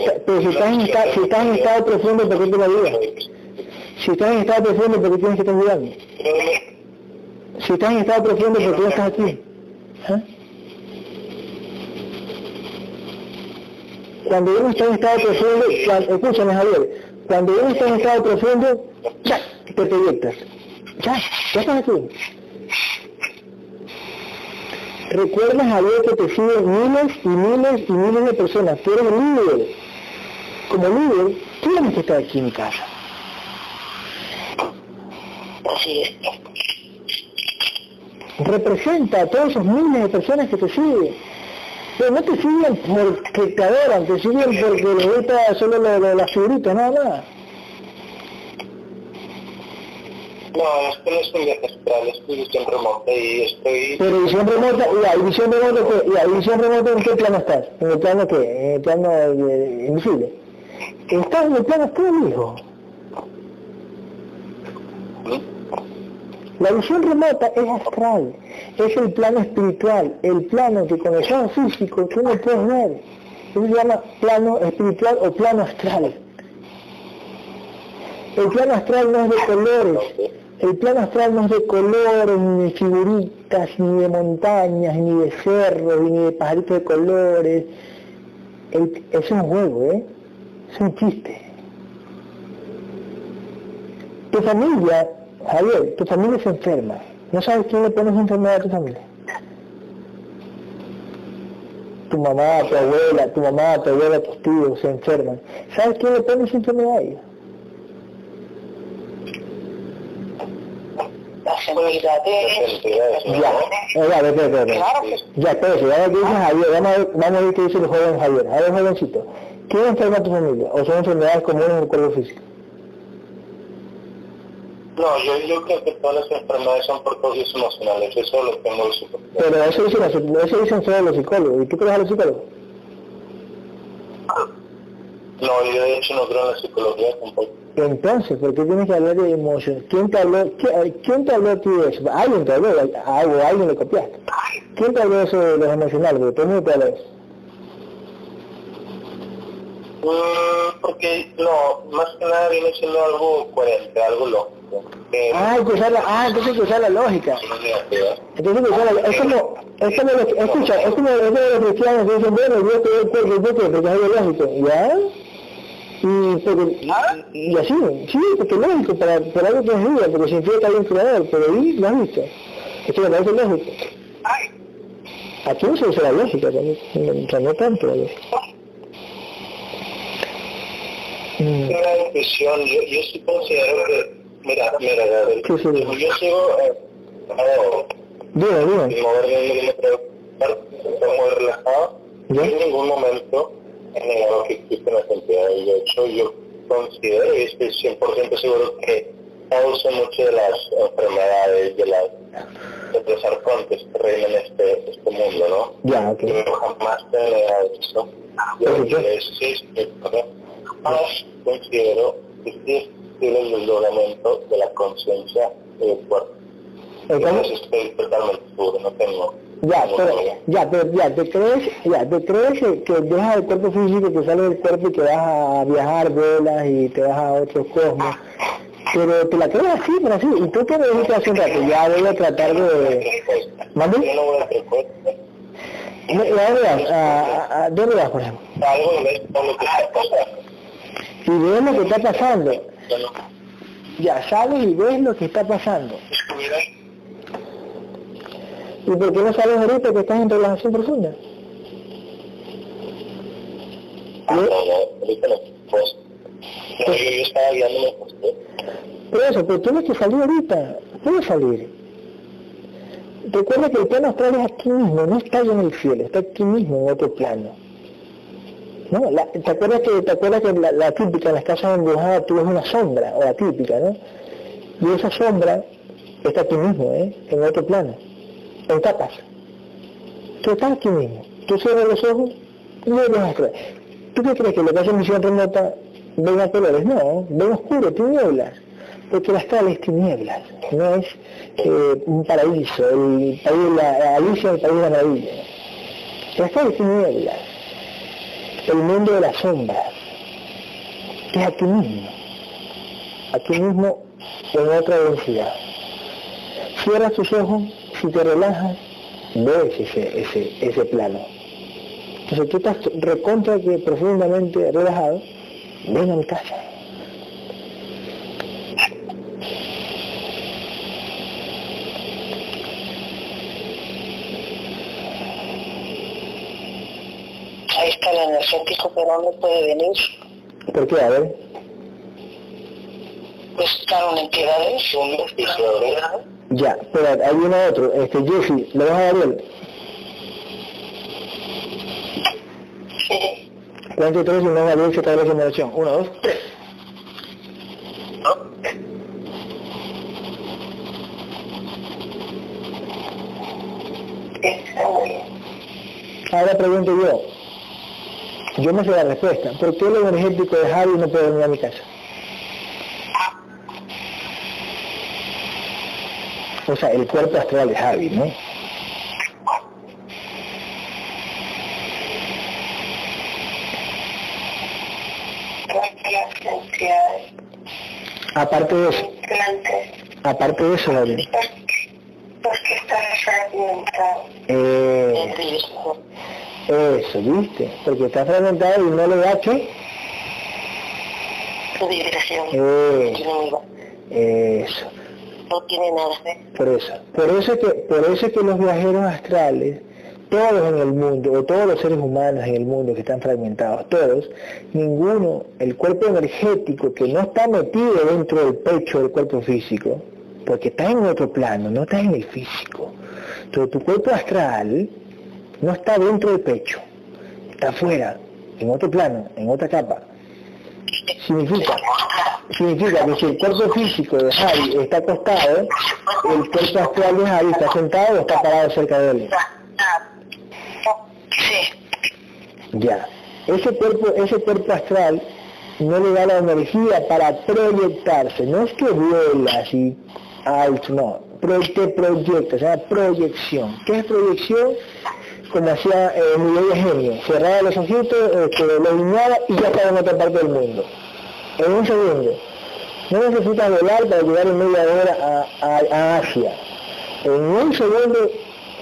si estás en, estado profundo, ¿por qué te la? Si estás en estado profundo, ¿por qué tienes que estar ayudando? Si estás en estado profundo, ¿por qué no estás aquí? ¿Ah? Cuando uno está en estado profundo, escúchame Javier, cuando uno está en estado profundo, ya, te proyectas. Ya, ya estás aquí. Recuerda Javier que te siguen miles y miles y miles de personas. Tú eres líder. Como líder, tienes que estar aquí en mi casa. Así es. representa a todos esos miles de personas que te siguen. Pero no te siguen porque te adoran, te siguen porque les gusta solo lo, lo- las figuritas, nada más. No, es que no es un viaje astral, es que visión remota y estoy... Pero visión remota, y visión remota, y visión remota, ¿en qué plano estás? ¿En el plano qué? ¿En el plano eh, invisible? Estás en el plano astral, hijo. La visión remota es astral, es el plano espiritual, el plano que con el plano físico tú no puedes ver. Eso se llama plano espiritual o plano astral. El plano astral no es de colores, el plano astral no es de colores, ni de figuritas, ni de montañas, ni de cerros, ni de pajaritos de colores. Es un juego, ¿eh? Es un chiste. Tu familia, Javier, tu familia se enferma. ¿No sabes quién le pone esa enfermedad a tu familia? Tu mamá, tu abuela, tu mamá, tu abuela, tus tíos se enferman. ¿Sabes quién le pone esa enfermedad a ellos? Entidades, entidades, ¿no? Ya, eh, ya, vete, vete, claro que Ya, espérate, vamos a ver qué dice Javier, vamos a ver, vamos a ver qué dice el joven Javier. A jovencito, ¿quién enferma tu familia? ¿O son enfermedades comunes en el cuerpo físico? No, yo, creo que todas las enfermedades son por causas emocionales, eso lo tengo de claro. Pero eso dicen, los- eso dicen todos los psicólogos. ¿Y tú crees a los psicólogos? No, yo de hecho no creo en la psicología tampoco. Entonces, ¿por qué tienes que hablar de emociones? ¿Quién te habló, qui- quién te habló ti de eso? Alguien te habló, algo, alguien le copiaste. ¿Quién te habló de eso de los emocionales? Todo el mundo te habla de eso. Mm, porque, no, más que nada viene siendo algo coherente, algo lógico. Que Ah, hay que usar la, ah, entonces hay que usar la lógica. no. Entonces hay que usar la, es como, es como lo que, escucha, es como, es como los cristianos que dicen, bueno, Dios te dio el cuerpo, Dios te porque es algo lógico, ¿ya? Y, porque, y así, sí, porque es lógico, para, para algo que es vida, porque significa que hay un creador, pero ahí lo has visto. Esto me parece lógico. Aquí no se usa la lógica también, o sea, no tanto la lógica. Mm, Una intuición, yo, yo sí considero que, mira, mira, Gabriel, Sí, sí. yo sigo, eh, oh, Dime, dime. sin moverme un milímetro, relajado, ¿Ya? en ningún momento he negado que existen las entidades, de hecho yo considero y estoy 100% seguro que causan muchas de las enfermedades, de, las, de los arcontes que reinan en este, este mundo, ¿no? Ya, ok. Yo jamás he negado eso. Yo existe. Jamás considero que existe el desdoblamiento de la conciencia del cuerpo. Entonces, estoy totalmente seguro, no tengo Ya, pero, ya, pero ya, te crees, ya, te crees que, que dejas el cuerpo físico, que sales del cuerpo y que vas a viajar, vuelas y te vas a otros cosmos, pero te la crees así, pero así, y tú qué me dijiste hace un rato, ya voy a tratar de... No voy a hacer cosas. ¿Y a dónde vas? ¿A, a- a dónde vas, por ejemplo? Que. Y ves lo que está pasando, ya sales y ves lo que está pasando. ¿Y por qué no sales ahorita que estás en relajación profunda? no, no, ahorita no, pues, no, yo, yo estaba guiándome por usted. Por eso, pero tienes que salir ahorita, puedes salir. Recuerda que el plano astral es aquí mismo, no está allá en el cielo, está aquí mismo en otro plano. ¿No? La- ¿te, acuerdas que, ¿Te acuerdas que la, la típica en las casas embrujadas tú ves una sombra, o la típica, ¿no? Y esa sombra está aquí mismo, ¿eh? En otro plano, en capas. Tú estás aquí mismo, tú cierras los ojos y no ves astral. ¿Tú qué crees que lo que hace en misión remota ven a colores? No, ven oscuro, tinieblas. Porque la astral es tinieblas, no es eh, un paraíso, el país de la Alicia, el país de la maravilla. La astral es tinieblas, el mundo de la sombra, que es aquí mismo, aquí mismo en otra densidad. Cierras tus ojos, si te relajas, ves ese, ese, ese plano. Entonces tú estás recontra que profundamente relajado, ven a mi casa. Ahí está el energético, pero no puede venir. ¿Por qué? A ver. Pues están entidades, un investigador. Ya, pero hay uno otro. Este, Jesse, ¿le vas a Gabriel? Sí. Cuento tres y no Gabriel se está la generación. Uno, dos, tres. Ahora pregunto yo. Yo no sé la respuesta. ¿Por qué el energético de Javi no puede venir a mi casa? O sea, el cuerpo astral de Javi, ¿no? Aparte de eso, aparte de eso, Gabriel. Porque están fragmentados. Eh, eso, ¿viste? Porque está fragmentado y no le da qué. Su vibración. Eh, eso. No tiene nada. Por eso. Por eso, es que, por eso es que los viajeros astrales, todos en el mundo, o todos los seres humanos en el mundo que están fragmentados, todos, ninguno, el cuerpo energético que no está metido dentro del pecho del cuerpo físico, porque está en otro plano, no está en el físico. Entonces tu cuerpo astral no está dentro del pecho, está afuera, en otro plano, en otra capa. Significa, significa que si el cuerpo físico de Javi está acostado, el cuerpo astral de Javi está sentado o está parado cerca de él. Ya. Ese cuerpo, ese cuerpo astral no le da la energía para proyectarse. No es que vuela así alto, no. Te proyecta, se llama proyección. ¿Qué es proyección? Como hacía eh, Miguel de Genio. Cerraba los ojitos, este, lo guiñaba y ya estaba en otra parte del mundo. En un segundo. No necesitas volar para llegar en media hora a, Asia. En un segundo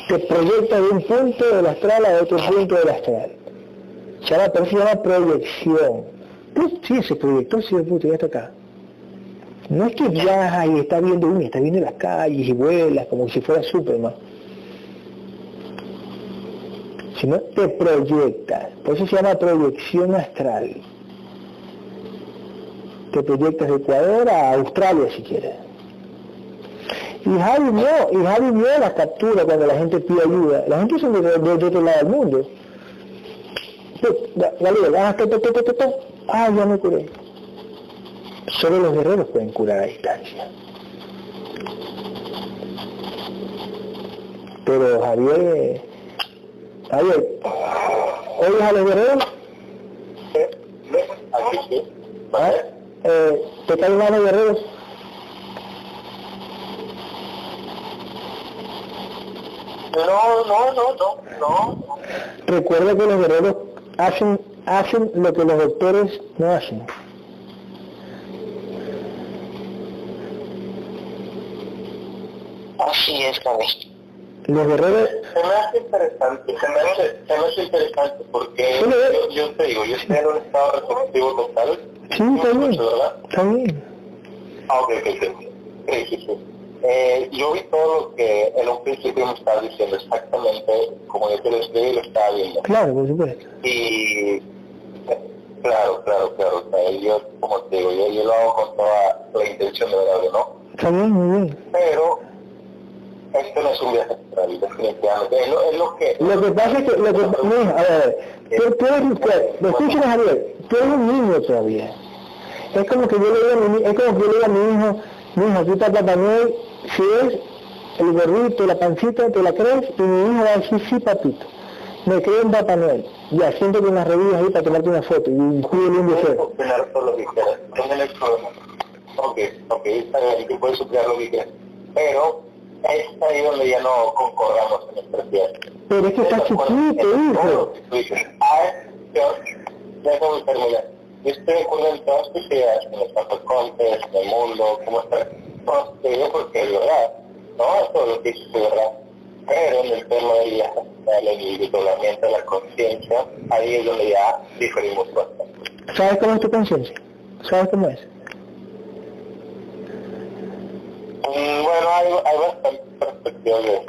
te proyecta de un punto del astral a otro punto del astral. Se llama, pero se llama proyección. Pues sí, se proyectó, sí, puto, ya está acá. No es que viaja y está viendo uno, está viendo las calles y vuela como si fuera Superman. Sino te proyectas. Por eso se llama proyección astral. Te proyectas de Ecuador a Australia si quieres. Y Javi vio, y Javi vio las capturas cuando la gente pide ayuda. La gente son de, de- de otro lado del mundo. Gabriel, ah, to, to, to, ah, ya me curé. Solo los guerreros pueden curar a distancia. Pero Javier, Javier, ¿oyes a los guerreros? ¿Ah? Eh, ¿Te caen mal los guerreros? No, no, no, no, no. Recuerda que los guerreros hacen, hacen lo que los doctores no hacen. Así es, Gaby. Los guerreros, Se me hace interesante, se me hace, se me hace interesante porque yo, yo te digo, yo estoy en un estado receptivo total. sí, No escucho, ¿verdad? bien. Ah, ok, ok, ok. Sí, sí, sí. Eh, yo vi todo lo que en un principio me estaba diciendo exactamente como yo te lo escribí lo estaba viendo. Claro, por supuesto. Y claro, claro, claro. o sea, yo, como te digo, yo, yo lo hago con toda la intención de verdad, ¿no? Está bien, muy bien. Pero esto no es un viaje astral, definitivamente. Es lo, es lo que... Lo que pasa es que, lo que, no, a ver, tú, tú eres, usted, escúchame Javier, tú eres un niño todavía. Es como que yo le diga a mi, es como que yo le diga a mi hijo, mi hijo, aquí está Papá Noel, si es el gorrito, la pancita, te la crees, y mi hijo va a decir, sí papito, me creo en Papá Noel. Ya, siéntate en las rodillas ahí para tomarte una foto, y cuídale un deseo. que ok, ok, está bien, que puedes suplir lo que quieras. Pero es ahí donde ya no concordamos en ideas. Pero es que está chiquito, hijo. Ah, yo, déjame terminar. Yo estoy de acuerdo en todas tus ideas, en los patrocontes, en el mundo, cómo está. Digo porque es verdad. No, todo lo que es verdad. Pero en el tema del viaje, el individualamiento de la conciencia, ahí es donde ya diferimos bastante. ¿Sabes cómo es tu conciencia? ¿Sabes cómo es? Mm, Bueno, hay, hay bastantes perspectivas de eso,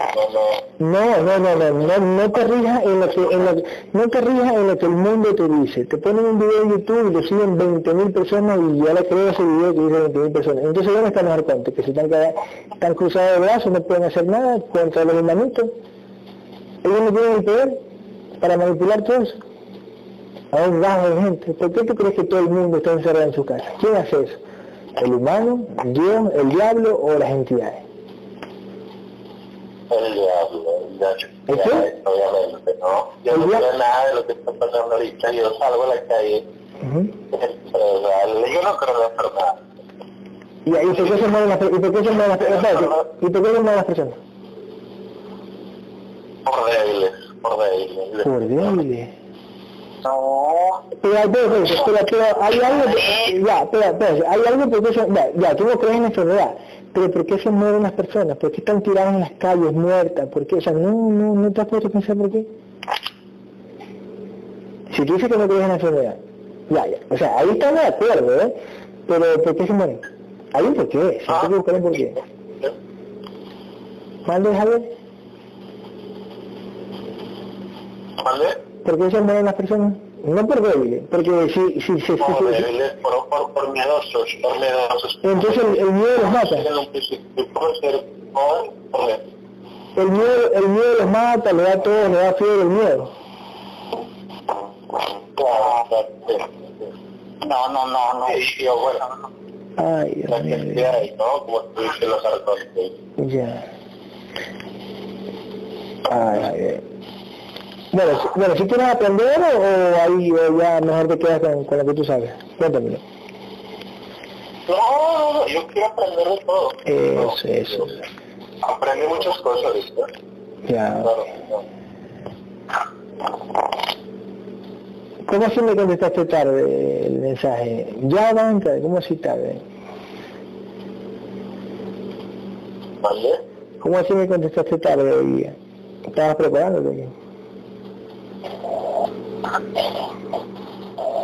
no, no, No, no, no, no, te rijas en lo que, en lo, no te rijas en lo que el mundo te dice. Te ponen un video en YouTube y lo siguen 20.000 personas y ya le creo ese video que dice 20.000 personas. Entonces ya no están mejor cuenta, que si están, cada- están cruzados de brazos, no pueden hacer nada contra los hermanitos. Ellos no tienen el poder para manipular todo eso. A un gajo de gente. ¿Por qué tú crees que todo el mundo está encerrado en su casa? ¿Quién hace eso? ¿El humano, Dios, el diablo o las entidades? el diablo, el diablo. ¿El Ya, qué? Obviamente, ¿no? Yo ¿El no sé nada de lo que está pasando ahorita, yo salgo a la calle, o sea, yo no creo en la enfermedad. ¿Y, y por qué se mueven las, per- y por qué se mueven las, per- espérate, ¿y por qué se mueven las personas? Por débiles, por débiles. Por débiles. No, Pero, pero, pero, pero, pero hay algo, que- ya, espera, espera, hay algo porque se, ya, ya, tú no crees en enfermedad, pero ¿por qué se mueren las personas? ¿Por qué están tiradas en las calles muertas? ¿Por qué? O sea, no, no, no te has puesto a pensar por qué. Si tú dices que no crees en la enfermedad, ya, ya, o sea, ahí estamos de acuerdo, ¿eh? Pero ¿por qué se mueren? Hay un por qué, siempre hay que buscar un por qué. ¿Mande, Javier? ¿Vale? ¿Por qué se mueren las personas? No por débiles, porque si, si, si, si- Por si- débiles, por, por, por miedosos, por miedosos. entonces el, el miedo los mata. El miedo, el miedo los mata, le da todo, le da fiebre el miedo. No, no, no, no. Yo, bueno, Ay, la Dios mío. Como tú dices, los. Ya. Ay, ay, ay. Bueno, si, bueno, si quieres aprender o, o ahí o ya mejor te quedas con, con lo que tú sabes. Cuéntamelo. No, no, no, yo quiero aprender de todo. Eso, eso. Aprendí muchas cosas, ¿viste? Ya. Claro, no. ¿Cómo así me contestaste tarde el mensaje? Ya, banca, ¿cómo así tarde? ¿Vale? ¿Cómo así me contestaste tarde hoy día? ¿Estabas preparándote?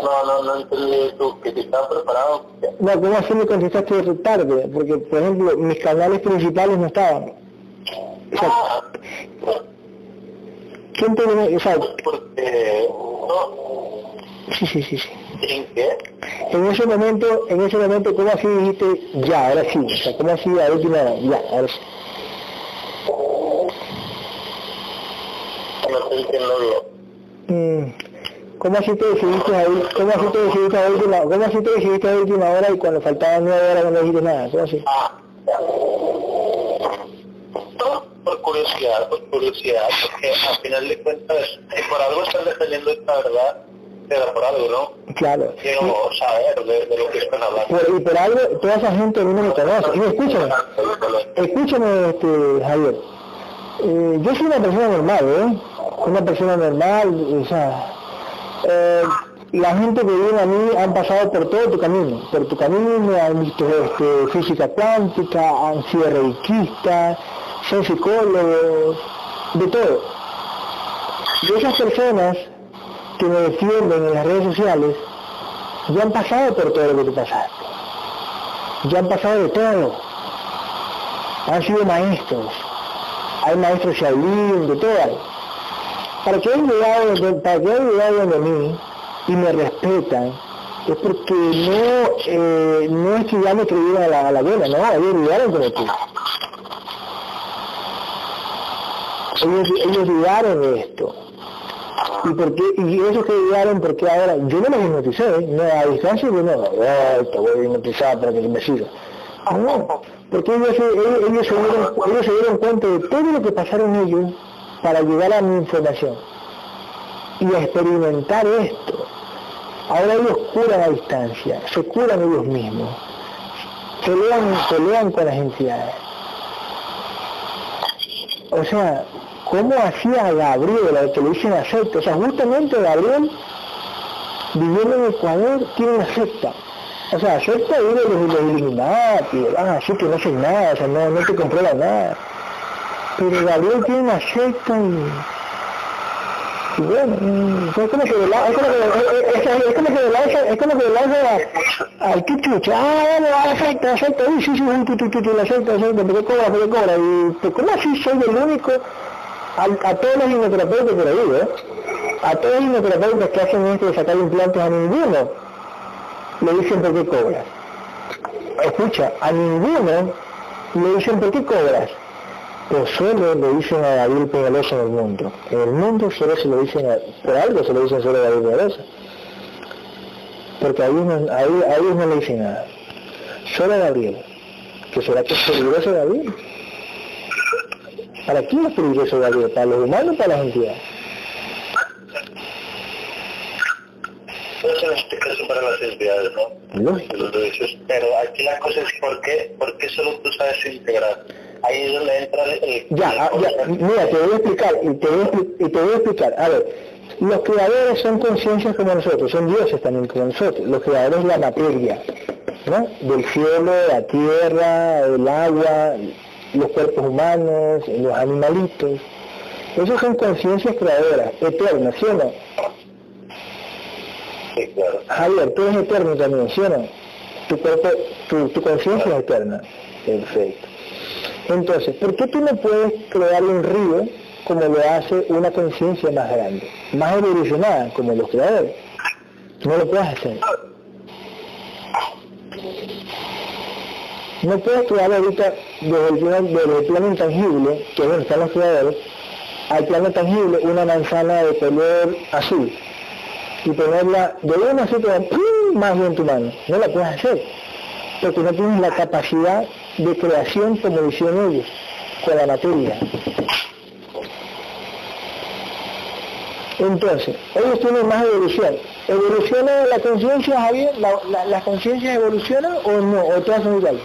No, no, no entendí tú, que te estabas preparado. No, ¿cómo así me contestaste tarde? Porque, por ejemplo, mis canales principales no estaban. O sea, Ah, ¿quién te O sea, porque, no, sí, sí, sí, sí. ¿en qué? En ese momento, en ese momento, ¿cómo así dijiste ya, ahora sí? O sea, ¿cómo así a última? Ya, ahora sí. No te entiendo bien. Mm, ¿Cómo así te decidiste a, cómo así te decidiste a última, cómo así te decidiste a última hora y cuando faltaban nueve horas no dijiste nada? ¿Cómo así? Ah. No, por curiosidad, por curiosidad, porque al final de cuentas, eh, por algo están defendiendo esta verdad, pero por algo, ¿no? Claro. Quiero saber de, de lo que están hablando. Por, y por algo, toda esa gente no me conoce. Y escúchame, escúchame, este, Javier. Eh, yo soy una persona normal, ¿eh? Una persona normal, o sea, eh, la gente que viene a mí han pasado por todo tu camino, por tu camino han visto este, física cuántica, han sido reikistas, son psicólogos, de todo. Y esas personas que me defienden en las redes sociales ya han pasado por todo lo que tú pasaste. Ya han pasado de todo. Han sido maestros. Hay maestros Shaolin, de todo. Hay. Para que hayan llegado, para que hayan llegado donde mí y me respetan, es porque no, eh, no es que ya me creyeron a la, a la no, ellos llegaron como tú. Ellos, ellos dudaron de esto. ¿Y por qué? Y esos que dudaron, ¿por qué ahora? Yo no los hipnoticé, no, a distancia yo no, "Ay, te voy a hipnotizar para que me siga. No, porque ellos, ellos, ellos se dieron, ellos se dieron cuenta de todo lo que pasaron ellos para llegar a mi información y experimentar esto. Ahora ellos curan a distancia, se curan ellos mismos. pelean, pelean con las entidades. O sea, ¿cómo hacía Gabriel, que le dicen a secta? O sea, justamente Gabriel, viviendo en Ecuador, tiene una secta. O sea, secta vive los, los Illuminati, ah, así que no hacen nada, o sea, no, no te nada. Pero Gabriel tiene una secta y es como que le lanza, es que, es, que al chuchucha, ah, bueno, acepta, acepta, uy, sí, sí, un chuchuchucho, la acepta, acepta, ¿por qué cobra, por qué cobra? Y ¿cómo así soy el único? A, a todos los hipnoterapeutas por ahí, ¿eh? A todos los hipnoterapeutas que hacen esto de sacar implantes a ninguno le dicen por qué cobras. Escucha, a ninguno le dicen por qué cobras solo le dicen a David Peñalosa en el mundo. En el mundo solo se lo dicen, a, por algo se lo dicen solo a David Peñalosa. Porque a ellos, no, a, ellos, a ellos no le dicen nada. Solo a Gabriel. ¿Que será que es peligroso Gabriel? ¿Para quién es peligroso Gabriel? ¿Para los humanos o para las entidades? En este caso para las entidades, ¿no? Dices. Pero aquí la cosa es por qué, por qué solo tú sabes integrar ahí es donde entra el... Ya, ah, ya, mira, te voy a explicar, y te voy a, y te voy a explicar. A ver, los creadores son conciencias como nosotros, son dioses también como nosotros. Los creadores la materia, ¿no? Del cielo, la tierra, el agua, los cuerpos humanos, los animalitos. Esos son conciencias creadoras, eternas, ¿sí o no? Sí, claro. Javier, tú eres eterno también, ¿sí o no? Tu cuerpo, tu, tu conciencia es eterna. Perfecto. Entonces, ¿por qué tú no puedes crear un río como lo hace una conciencia más grande, más evolucionada, como los creadores? No lo puedes hacer. No puedes crear ahorita desde el, plano, desde intangible, que es donde están los creadores, al plano tangible una manzana de color azul y ponerla de una así más bien en tu mano. No la puedes hacer, porque no tienes la capacidad de creación como hicieron ellos, con la materia. Entonces, ellos tienen más evolución. ¿Evoluciona la conciencia, Javier? ¿La, la, ¿Las conciencias evolucionan o no? ¿O todas son iguales?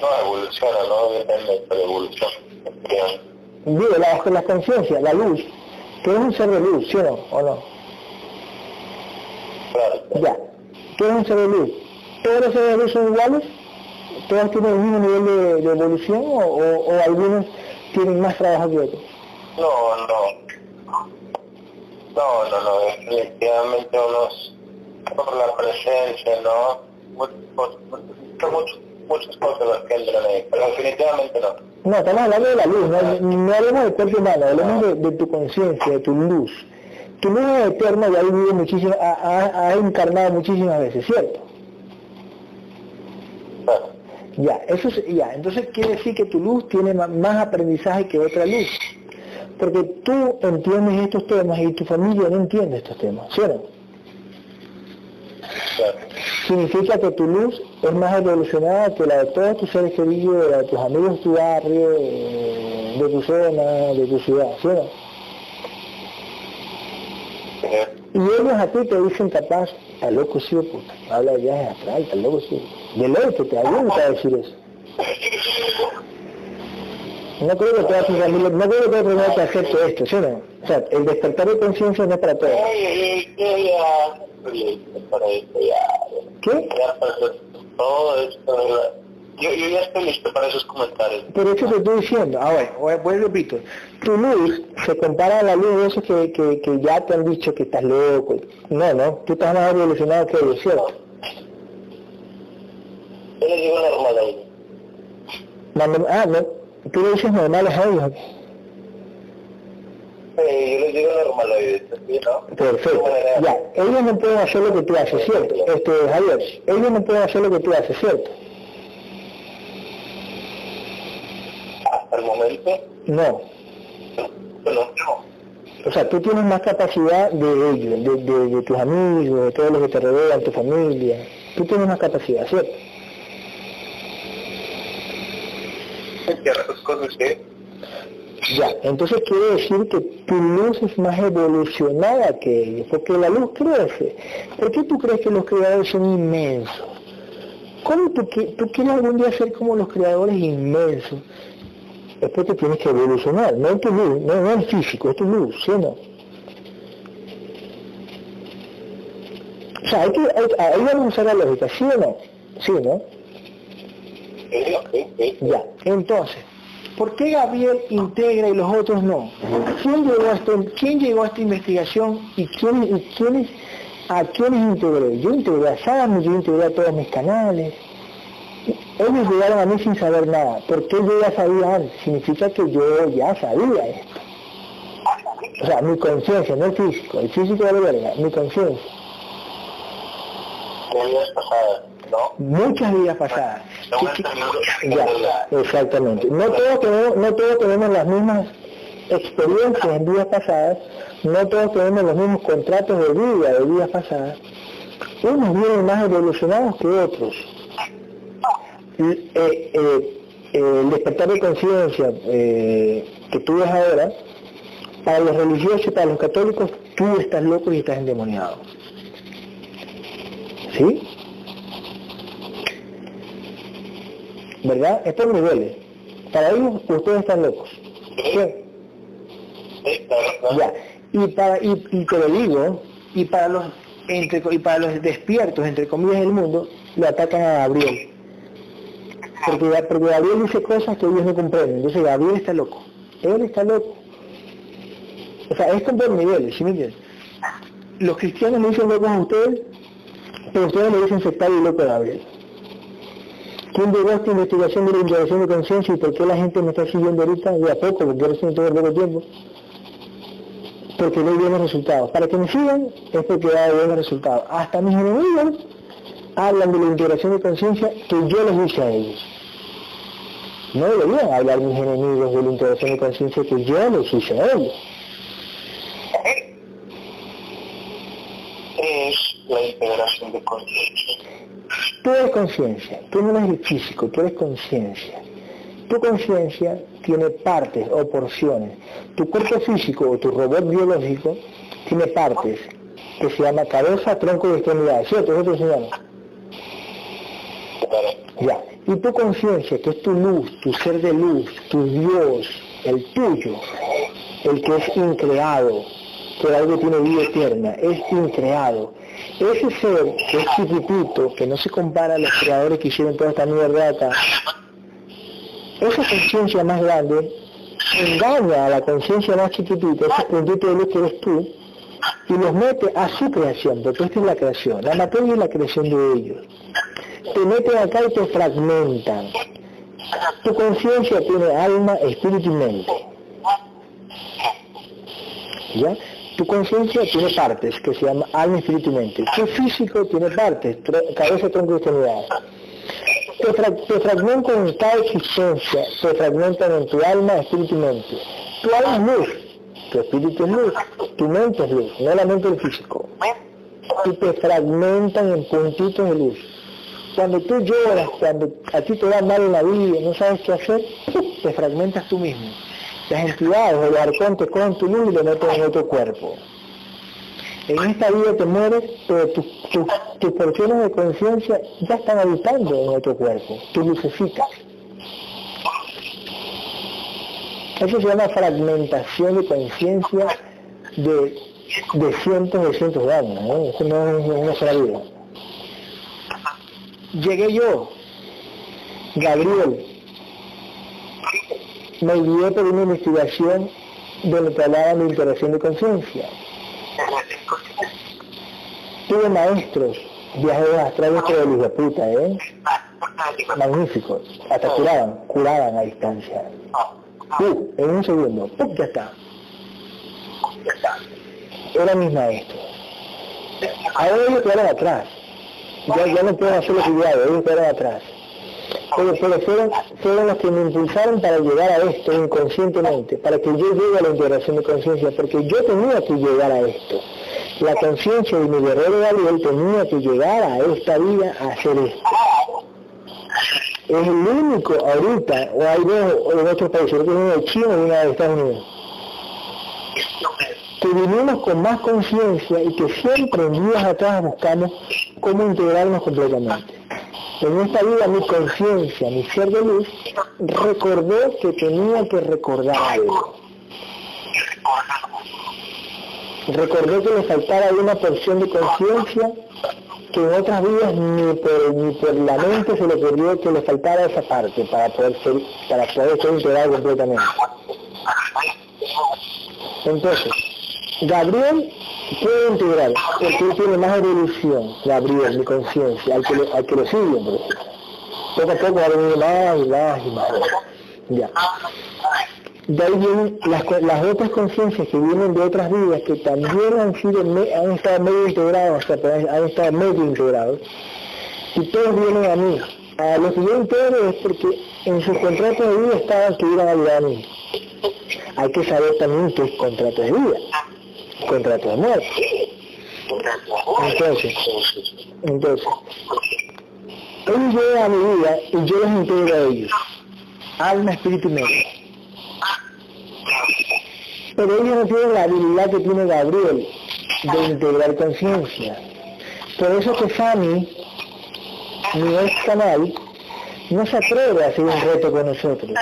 No, evoluciona, no depende de la evolución. Digo, las, las conciencias, la luz, que es un ser de luz, ¿sí o no? ¿O no? Claro. Ya, ¿qué es un ser de luz? ¿Todos los luz son iguales? ¿Todos tienen el mismo nivel de, de evolución o, o, o algunos tienen más trabajo que otros? No, no. No, no, no, definitivamente unos por la presencia, ¿no? Muchos, muchos, muchas cosas las que entran ahí, pero definitivamente no. No, estamos hablando de la luz, no, no hablemos del cuerpo humano, hablemos de, de tu conciencia, de tu luz. Tu luz es eterna y ha vivido muchísimo, ha, ha, ha encarnado muchísimas veces, ¿cierto? Claro. Ya, eso es, ya, entonces quiere decir que tu luz tiene más aprendizaje que otra luz. Porque tú entiendes estos temas y tu familia no entiende estos temas, ¿sí o no? Claro. Significa que tu luz es más evolucionada que la de todos tus seres queridos, de la de tus amigos de tu barrio, eh, de tu zona, de tu ciudad, ¿sí o no? Ujú. Y ellos a ti te dicen capaz, está loco sí, puta, habla de viajes astral, está loco sí. De ley que te ayuda a decir eso. No creo que toda tu familia, no creo que toda familia acepte esto, ¿sí o no? O sea, el despertar de conciencia no es para todos. ¿Qué? Todo yo, yo ya estoy listo para esos comentarios. Pero eso te estoy diciendo, a ver, voy, voy repito, tu luz se compara a la luz de esos que, que, que ya te han dicho que estás loco. No, no, tú estás más evolucionado que ellos, ¿cierto? Yo les digo normal a ellos. Mando- ah, no, tú le dices normales a ellos. Eh, yo les digo normal a ellos, ¿sí, no? Perfecto. Ya, ellos no pueden hacer lo que tú haces, ¿cierto? Este, Javier, ellos no pueden hacer lo que tú haces, ¿cierto? Hasta el momento, No. bueno, no. O sea, tú tienes más capacidad de ellos, de, de, de tus amigos, de todos los que te rodean, tu familia. Tú tienes más capacidad, ¿cierto? Que Ya, entonces quiere decir que tu luz es más evolucionada que ellos, porque la luz crece. ¿Por qué tú crees que los creadores son inmensos? ¿Cómo tú, tú quieres algún día ser como los creadores inmensos? Es porque tienes que evolucionar, no es tu luz, no, no es físico, es tu luz, ¿sí o no? O sea, hay que, ahí vamos a usar la lógica, ¿sí o no? Sí, ¿no? Ya, entonces, ¿por qué Gabriel integra y los otros no? ¿Quién llegó a, a esta investigación y, quién, y quiénes, a quiénes integré? Yo integré a Sam, yo integré a todos mis canales. Ellos llegaron a mí sin saber nada. ¿Por qué yo ya sabía antes? Significa que yo ya sabía esto. O sea, mi conciencia, no el físico. El físico de la verga, mi conciencia ¿no? Muchas vidas pasadas. Ya, exactamente. No todos, tenemos, no todos tenemos las mismas experiencias en vidas pasadas, no todos tenemos los mismos contratos de vida de vidas pasadas. Unos vienen más evolucionados que otros. Eh, eh, el despertar de conciencia eh, que tú ves ahora, para los religiosos y para los católicos, tú estás loco y estás endemoniado. ¿Sí? ¿Verdad? Estos niveles. Para ellos ustedes están locos. Ya. Y para y, y te lo digo, y para los entre, y para los despiertos, entre comillas, del mundo, le atacan a Gabriel. Porque, porque Gabriel dice cosas que ellos no comprenden. Entonces Gabriel está loco. Él está loco. O sea, es con dos niveles, ¿sí me entiendes? Los cristianos le dicen locos a ustedes pero ustedes le dicen sectario y loco a Gabriel. ¿Quién llegó a esta investigación de la integración de conciencia y por qué la gente me está siguiendo ahorita de a poco, porque recién tengo poco tiempo? Porque hay buenos resultados. Para que me sigan es porque hay buenos resultados. Hasta mis enemigos hablan de la integración de conciencia que yo les hice a ellos. No deberían hablar mis enemigos de la integración de conciencia que yo les hice a ellos. la integración de conciencia. Tú eres conciencia, tú no eres físico, tú eres conciencia. Tu conciencia tiene partes o porciones. Tu cuerpo físico o tu robot biológico tiene partes que se llama cabeza, tronco y extremidades, ¿cierto? Te enseñamos. Ya. Y tu conciencia, que es tu luz, tu ser de luz, tu Dios, el tuyo, el que es increado, que algo tiene vida eterna, es increado, ese ser que es chiquitito, que no se compara a los creadores que hicieron toda esta mierda esa conciencia más grande engaña a la conciencia más chiquitita, ese puntito de luz que eres tú, y los mete a su creación, porque esta es la creación, la materia es la creación de ellos. Te meten acá y te fragmentan. Tu conciencia tiene alma, espíritu y mente. ¿Ya? Tu conciencia tiene partes que se llama alma, espíritu y mente. Tu físico tiene partes, cabeza, tronco y extremidad. Te, fra te fragmentan en cada existencia, te fragmentan en tu alma, espíritu y mente. Tu alma es luz, tu espíritu es luz, tu mente es luz, no la mente del físico. Y te fragmentan en puntitos de luz. Cuando tú lloras, cuando a ti te va mal en la vida y no sabes qué hacer, te fragmentas tú mismo las entidades o los arcontes con tu luz y lo meten en otro cuerpo. En esta vida te mueres, pero tus, porciones de conciencia ya están habitando en otro cuerpo, tú lucecitas. Eso se llama fragmentación de conciencia de, de, cientos de cientos de años, ¿no? Eso no es una sola vida. Llegué yo, Gabriel, me guié por una investigación donde te hablaban de interacción de conciencia. Tuve maestros, viajeros astrales pero de de puta, ¿eh? Magníficos. Hasta curaban, curaban a distancia. Uh, en un segundo, ¡pum! ya está. Eran mis maestros. Ahora ellos quedaron atrás. Ya, ya no pueden hacer lo que yo hago, ellos quedaron atrás pero, fueron, fueron los que me impulsaron para llegar a esto inconscientemente, para que yo llegue a la integración de conciencia, porque yo tenía que llegar a esto. La conciencia de mi guerrero Gabriel tenía que llegar a esta vida a hacer esto. es el único ahorita, o hay dos en otros países, uno de China y una de Estados Unidos, que vivimos con más conciencia y que siempre en días atrás buscamos cómo integrarnos completamente. En esta vida mi conciencia, mi ser de luz, recordó que tenía que recordar algo. Recordó que le faltaba una porción de conciencia que en otras vidas ni por, ni por la mente se le ocurrió que le faltaba esa parte para poder ser, para poder ser integrado completamente. Entonces, Gabriel puede integrar, porque él tiene más evolución, Gabriel, de conciencia, al que, al que lo sigue, por. Poco a poco va a venir más y más y más. Ya. De ahí vienen las, las otras conciencias que vienen de otras vidas que también han sido han estado medio integrados, o sea, han estado medio integrados, y todos vienen a mí. A los que yo integro es porque en sus contratos de vida estaban que iban a ayudar a mí. Hay que saber también qué es contrato de vida contrato de muerte. Entonces, entonces, ellos llegan a mi vida y yo los integro a ellos. Alma, espíritu y mente. Pero ellos no tienen la habilidad que tiene Gabriel de integrar conciencia. Por eso que Fanny, mi ex canal, no se atreve a hacer un reto con nosotros.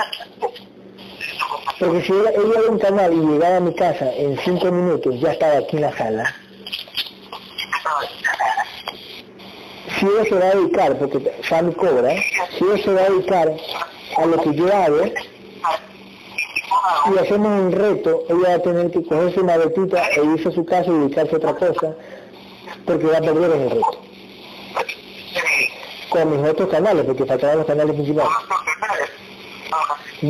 Porque si ella, ella un canal y llegaba a mi casa en cinco minutos, ya estaba aquí en la sala. Si ella se va a dedicar, porque Sammy cobra, si ella se va a dedicar a lo que yo hago, y hacemos un reto, ella va a tener que cogerse una betita e irse a su casa y dedicarse a otra cosa, porque va a perder en el reto. Con mis otros canales, porque faltaban los canales principales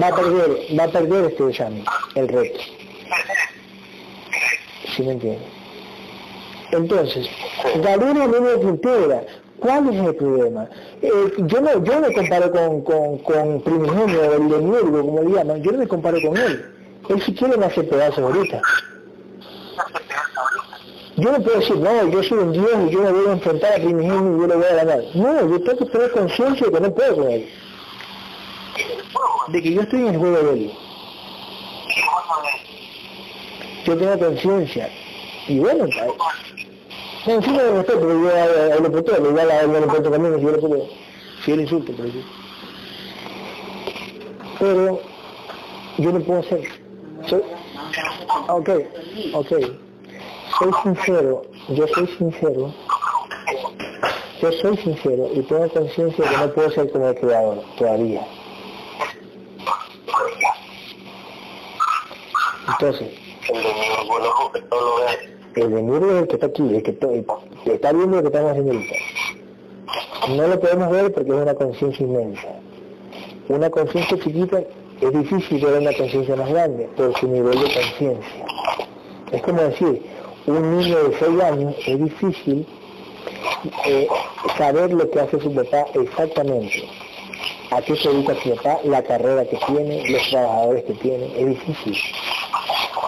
va a perder, va a perder este examen, el reto. ¿Sí me entiendes? Entonces, Gabriel a mí me integra. ¿Cuál es el problema? Eh, yo no yo me comparo con, con, con Primigenio, el demiurgo, como le llaman, yo no me comparo con él. Él si quiere me hace pedazos ahorita. Yo no puedo decir, no, yo soy un Dios y yo me voy a enfrentar a Primigenio y yo le voy a ganar. No, yo tengo que tener conciencia de que no puedo con él de que yo estoy en el juego de él. Yo tengo conciencia. Y bueno, encima de respeto, porque yo por todo, igual a él no le importa también si yo le puedo, si él insulto, por ejemplo. Pero yo no puedo hacer. Soy, ok, ok. Soy sincero, yo soy sincero. Yo soy sincero y tengo conciencia de que no puedo ser como el creador todavía. Entonces, el demiurgo es el que está aquí, el que está viendo lo que estamos haciendo ahorita. No lo podemos ver porque es una conciencia inmensa. Una conciencia chiquita es difícil ver una conciencia más grande por su nivel de conciencia. Es como decir, un niño de 6 años es difícil eh, saber lo que hace su papá exactamente. A qué se dedica su papá, la carrera que tiene, los trabajadores que tiene, es difícil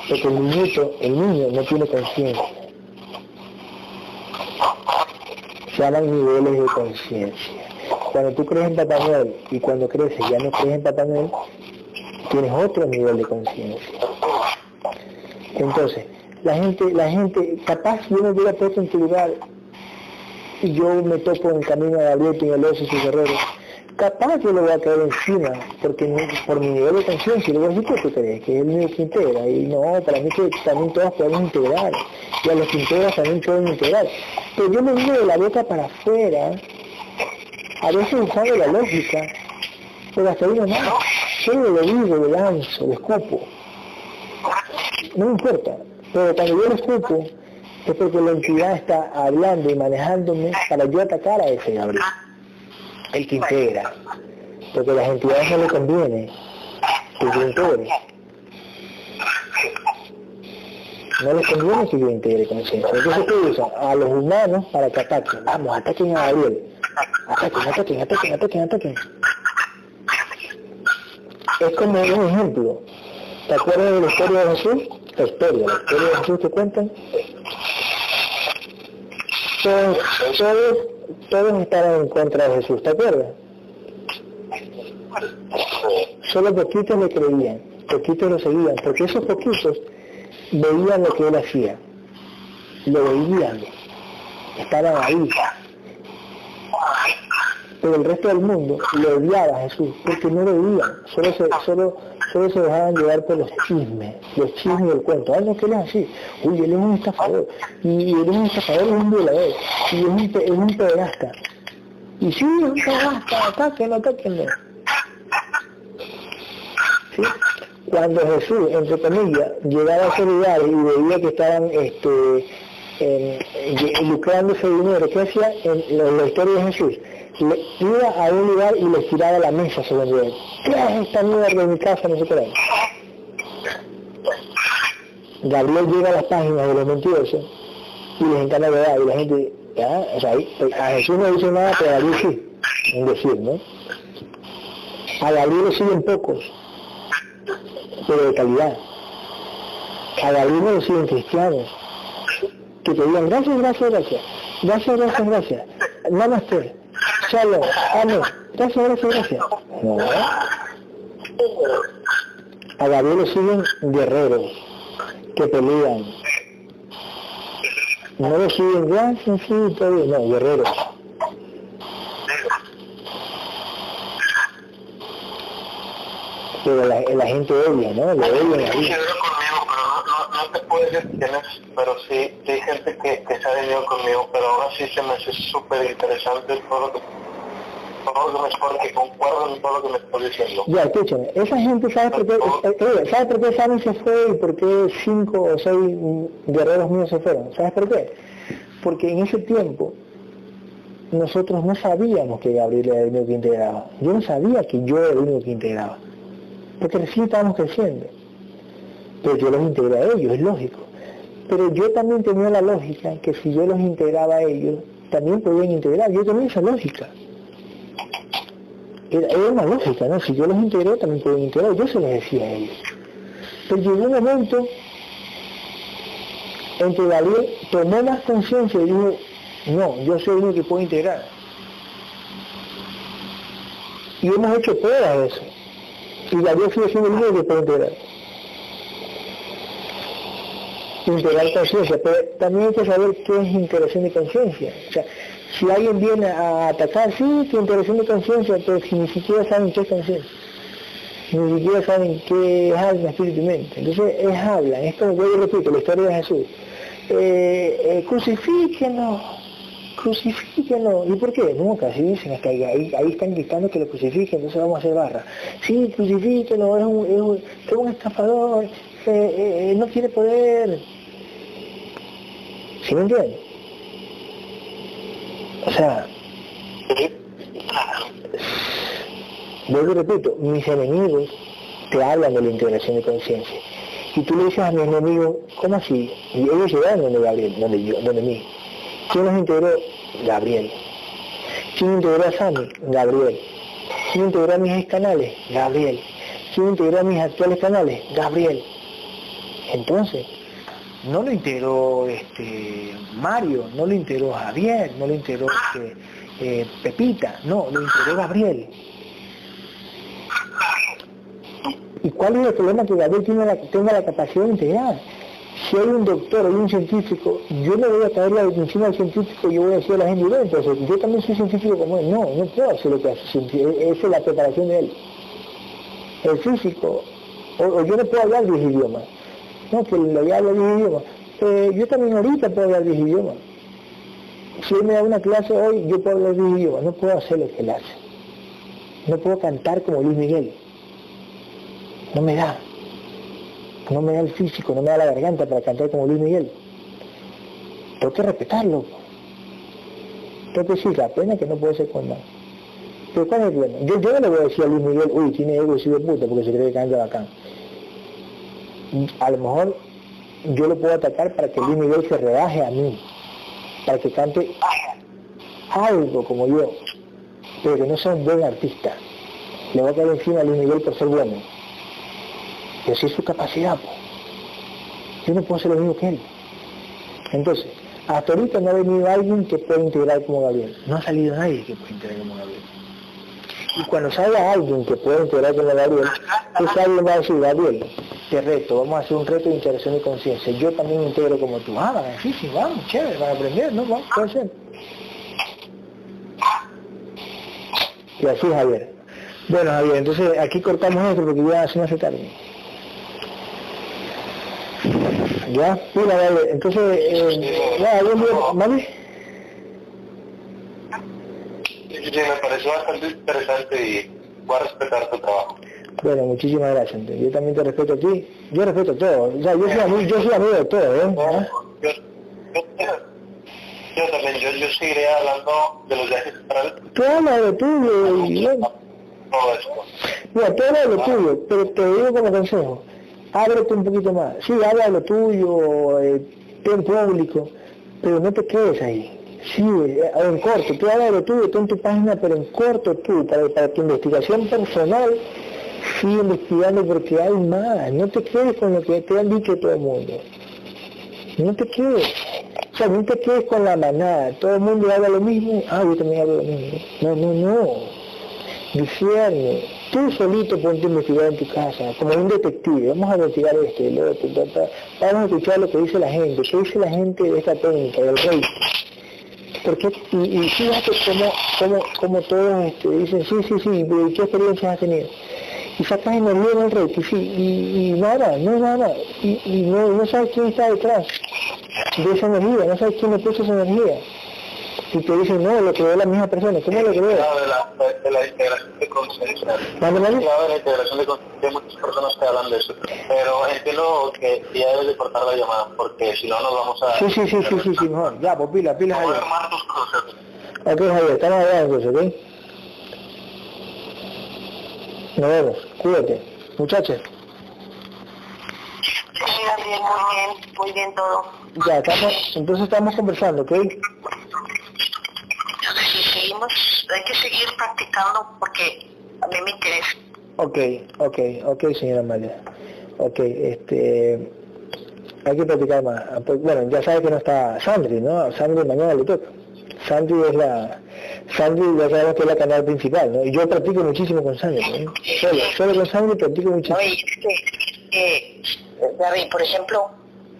porque el niñito, el niño no tiene conciencia. Se llaman niveles de conciencia. Cuando tú crees en Papá y cuando creces ya no crees en Papá Noel, tienes otro nivel de conciencia. Entonces, la gente, la gente, capaz yo no hubiera puesto en tu lugar y yo me topo en el camino de Gabriel Peñaloso y sus guerreros capaz yo le voy a caer encima, porque por mi nivel de conciencia, le voy a decir, ¿qué tú crees? Que es el que integra, y no, para mí que también todos podemos integrar, y a los que integran también pueden integrar. Pero yo me digo de la boca para afuera, a veces usando la lógica, pero hasta ahí no, yo lo digo, lo lanzo, lo escupo. No me importa, pero cuando yo lo escupo, es porque la entidad está hablando y manejándome para yo atacar a ese Gabriel el que integra. Porque las entidades no le conviene que yo integre. No les conviene que yo integre conciencia. Entonces, ¿qué usa? A los humanos para que ataquen. Vamos, ataquen a Gabriel. Ataquen, ataquen, ataquen, ataquen, ataquen. Es como un ejemplo. ¿Te acuerdas de la historia de Jesús? La historia, la historia de Jesús que cuentan. Todos, todos todos estaban en contra de Jesús, ¿te acuerdas? Solo poquitos le creían, poquitos lo seguían, porque esos poquitos veían lo que él hacía, lo veían, estaban ahí. Pero el resto del mundo lo odiaba a Jesús, porque no lo veían, solo se, solo, solo se dejaban llevar por los chismes, los chismes del cuento. Ay, no, que él es así, uy, él es un estafador, y él es un estafador, es un violador, y es un, es un pederasta. Y sí, es un pederasta, atáquenlo, atáquenlo. ¿Sí? Cuando Jesús, entre comillas, llegaba a ese lugar y veía que estaban este, en- lucrándose dinero, ¿qué hacía en la historia de Jesús? Le, iba a un lugar y les tiraba la mesa según él. ¿Qué es esta mierda de mi casa? No sé qué. Gabriel llega a las páginas de los mentirosos y les encanta verdad y la gente, o sea, ahí- a Jesús no dice nada, pero a Gabriel sí, en decir, ¿no? A Gabriel lo siguen pocos, pero de calidad. A Gabriel no lo siguen cristianos, que te digan gracias, gracias, gracias, gracias, gracias, gracias, shalom, amén, gracias, gracias, gracias. No. A Gabriel lo siguen guerreros, que pelean. No lo siguen gracias, sí, todo bien, no, guerreros. Pero la, la gente odia, ¿no? Lo odian no, te puedo decir quién es, pero sí, sí hay gente que, que se ha venido conmigo, pero aún así se me hace súper interesante todo lo que, todo lo que me que concuerdo en todo lo que me estás diciendo. Ya, escúchame, esa gente, ¿sabes por qué? eh, eh, ¿Sabes por qué Sammy se fue y por qué cinco o seis guerreros míos se fueron? ¿Sabes por qué? Porque en ese tiempo nosotros no sabíamos que Gabriel era el único que integraba. Yo no sabía que yo era el único que integraba. Porque recién estábamos creciendo. Pero yo los integré a ellos, es lógico. Pero yo también tenía la lógica que si yo los integraba a ellos, también podían integrar. Yo tenía esa lógica. Era, una lógica, ¿no? Si yo los integré, también pueden integrar. Yo se los decía a ellos. Pero llegó un momento en que Gabriel tomó más conciencia y dijo, no, yo soy único que puedo integrar. Y hemos hecho pruebas de eso. Y Gabriel sigue siendo el único que puede integrar. Integrar conciencia, pero también hay que saber qué es integración de conciencia. O sea, si alguien viene a atacar, sí, que integración de conciencia, pero si ni siquiera saben qué es conciencia, ni siquiera saben qué es alma, espíritu y mente. Entonces es hablan, es como yo repito, la historia de Jesús. Eh, eh, crucifíquenos, crucifíquenos. ¿Y por qué? No, casi dicen, es que ahí, están gritando que lo crucifiquen, entonces vamos a hacer barra. Sí, crucifíquenos, es un, es estafador, eh, eh, no tiene poder. ¿Sí me entienden? O sea, vuelvo y repito, mis enemigos te hablan de la integración de conciencia. Y tú le dices a mis enemigos, ¿cómo así? Y ellos llegaron donde Gabriel, donde yo, donde mí. ¿Quién los integró? Gabriel. ¿Quién integró a Sammy? Gabriel. ¿Quién integró a mis canales? Gabriel. ¿Quién integró a mis actuales canales? Gabriel. Entonces, no lo integró este Mario, no lo integró Javier, no lo integró este, eh, Pepita, no, lo integró Gabriel. ¿Y cuál es el problema que Gabriel tiene la, tenga la capacidad de integrar? Si hay un doctor, hay un científico, yo le voy a traer la definición al científico y yo voy a decir a la gente, no, entonces yo también soy científico como él. No, no puedo hacer lo que hace científico, esa es la preparación de él. El físico, o, o yo no puedo hablar 10 idiomas. No, que le habla 10 idiomas. Eh, yo también ahorita puedo hablar 10 idiomas. Si él me da una clase hoy, yo puedo hablar 10 idiomas. No puedo hacer lo que él hace. No puedo cantar como Luis Miguel. No me da. No me da el físico, no me da la garganta para cantar como Luis Miguel. Tengo que respetarlo. Tengo que decir, la pena que no puede ser con nada. Pero ¿cuál es el problema? Yo, yo no le voy a decir a Luis Miguel, uy, tiene ego y de puta porque se cree que canta bacán. A lo mejor yo lo puedo atacar para que Luis Miguel se rebaje a mí, para que cante algo como yo, pero que no sea un buen artista. Le voy a caer encima a Luis por ser bueno. Y así es su capacidad. Yo no puedo ser lo mismo que él. Entonces, hasta ahorita no ha venido alguien que pueda integrar como Gabriel. No ha salido nadie que pueda integrar como Gabriel. Y cuando salga alguien que pueda integrar con la Gabriel, ese alguien va a decir, Gabriel, te reto, vamos a hacer un reto de integración y conciencia. Yo también integro como tú. Ah, sí, vamos, chévere, van a aprender, ¿no? Vamos, puede ser. Y así, Javier. Bueno, Javier, entonces aquí cortamos esto porque ya se me hace tarde. Ya, mira, vale, entonces, eh, ya, ¿vale? Sí, me pareció bastante interesante y voy a respetar tu trabajo. Bueno, muchísimas gracias. entonces. Yo también te respeto a ti. Yo respeto todo. O sea, yo soy amigo, yo soy amigo de todo, ¿eh? Yo, yo, yo también, yo, yo seguiré hablando de los viajes hablas de lo tuyo y yo... Todo esto. Mira, de lo tuyo, pero te digo como consejo. Ábrete un poquito más. Sí, habla lo tuyo, eh, ten público, pero no te quedes ahí. Sí, eh, en corto, tú de lo tuyo, tú en tu página, pero en corto tú, para, para tu investigación personal, sigue investigando porque hay más. No te quedes con lo que te han dicho todo el mundo. No te quedes. O sea, no te quedes con la manada. Todo el mundo habla lo mismo. Ah, yo también hablo lo mismo. No, no, no. Discierne. Tú solito ponte a investigar en tu casa, como un detective. Vamos a investigar esto y lo otro. Vamos a escuchar lo que dice la gente. ¿Qué dice la gente de esta técnica, del rey? Porque, y, y fíjate cómo, cómo, cómo todos este, dicen, sí, sí, sí, ¿y ¿qué experiencias has tenido? y sacas en el reiki, sí, y, y nada, no nada, y, y no, no sabes quién está detrás de esa energía, no sabes quién le puso esa energía. Y te dicen, no, lo creó la misma persona, ¿cómo lo creó? Claro, de la, de, la integración de conciencia. Claro, de la integración de conciencia, hay muchas personas que hablan de eso. Pero entiendo que ya debes de cortar la llamada, porque si no nos vamos a... Sí, sí, sí, sí, sí, sí, mejor. Ya, pues pila, pila, Voy a Javier. armar tus procesos. Ok, Javier, estamos allá entonces, ¿ok? Nos vemos, cuídate. Muchachos, Sí, Gabriel, muy bien, muy bien todo. ya, estamos, entonces estamos conversando, ¿ok? Si seguimos, hay que seguir practicando porque a mí me interesa. Ok, ok, ok, señora Amalia. Ok, este, hay que platicar más. Ah, pues, Bueno, ya sabe que no está Sandri, ¿no? Sandri mañana le toca. Sandri es la, Sandri ya sabemos que es la canal principal, ¿no? Y yo practico muchísimo con Sandri, ¿no? Solo, solo con Sandri practico muchísimo. Oye, es que, eh, Gaby, por ejemplo,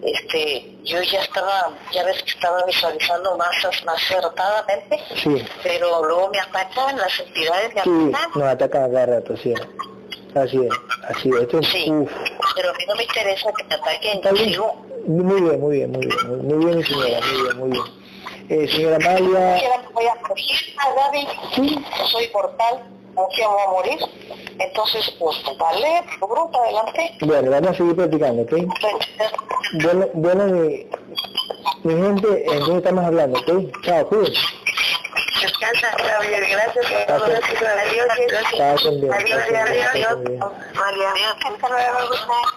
este, yo ya estaba, ya ves que estaba visualizando más, más acertadamente, Sí, pero luego me atacan las entidades, me sí, atacan. nos atacan a cada rato, sí. Así es, así es. Esto es, Sí, uf. pero a mí no me interesa que me ataquen, Está yo bien. sigo. Muy bien, muy bien, muy bien, muy, bien, señora, muy bien, muy bien. Eh, señora Amalia, Ahora me voy a morir, Gaby, sí, soy portal, voy a morir, entonces, pues, adelante. bueno, vamos a seguir practicando, ¿ok? Bueno, bueno mi, mi gente, entonces estamos hablando, ¿ok? Chao, cuídense. Descansa, Gabriel, gracias por todo. Adiós, con adiós, con adiós.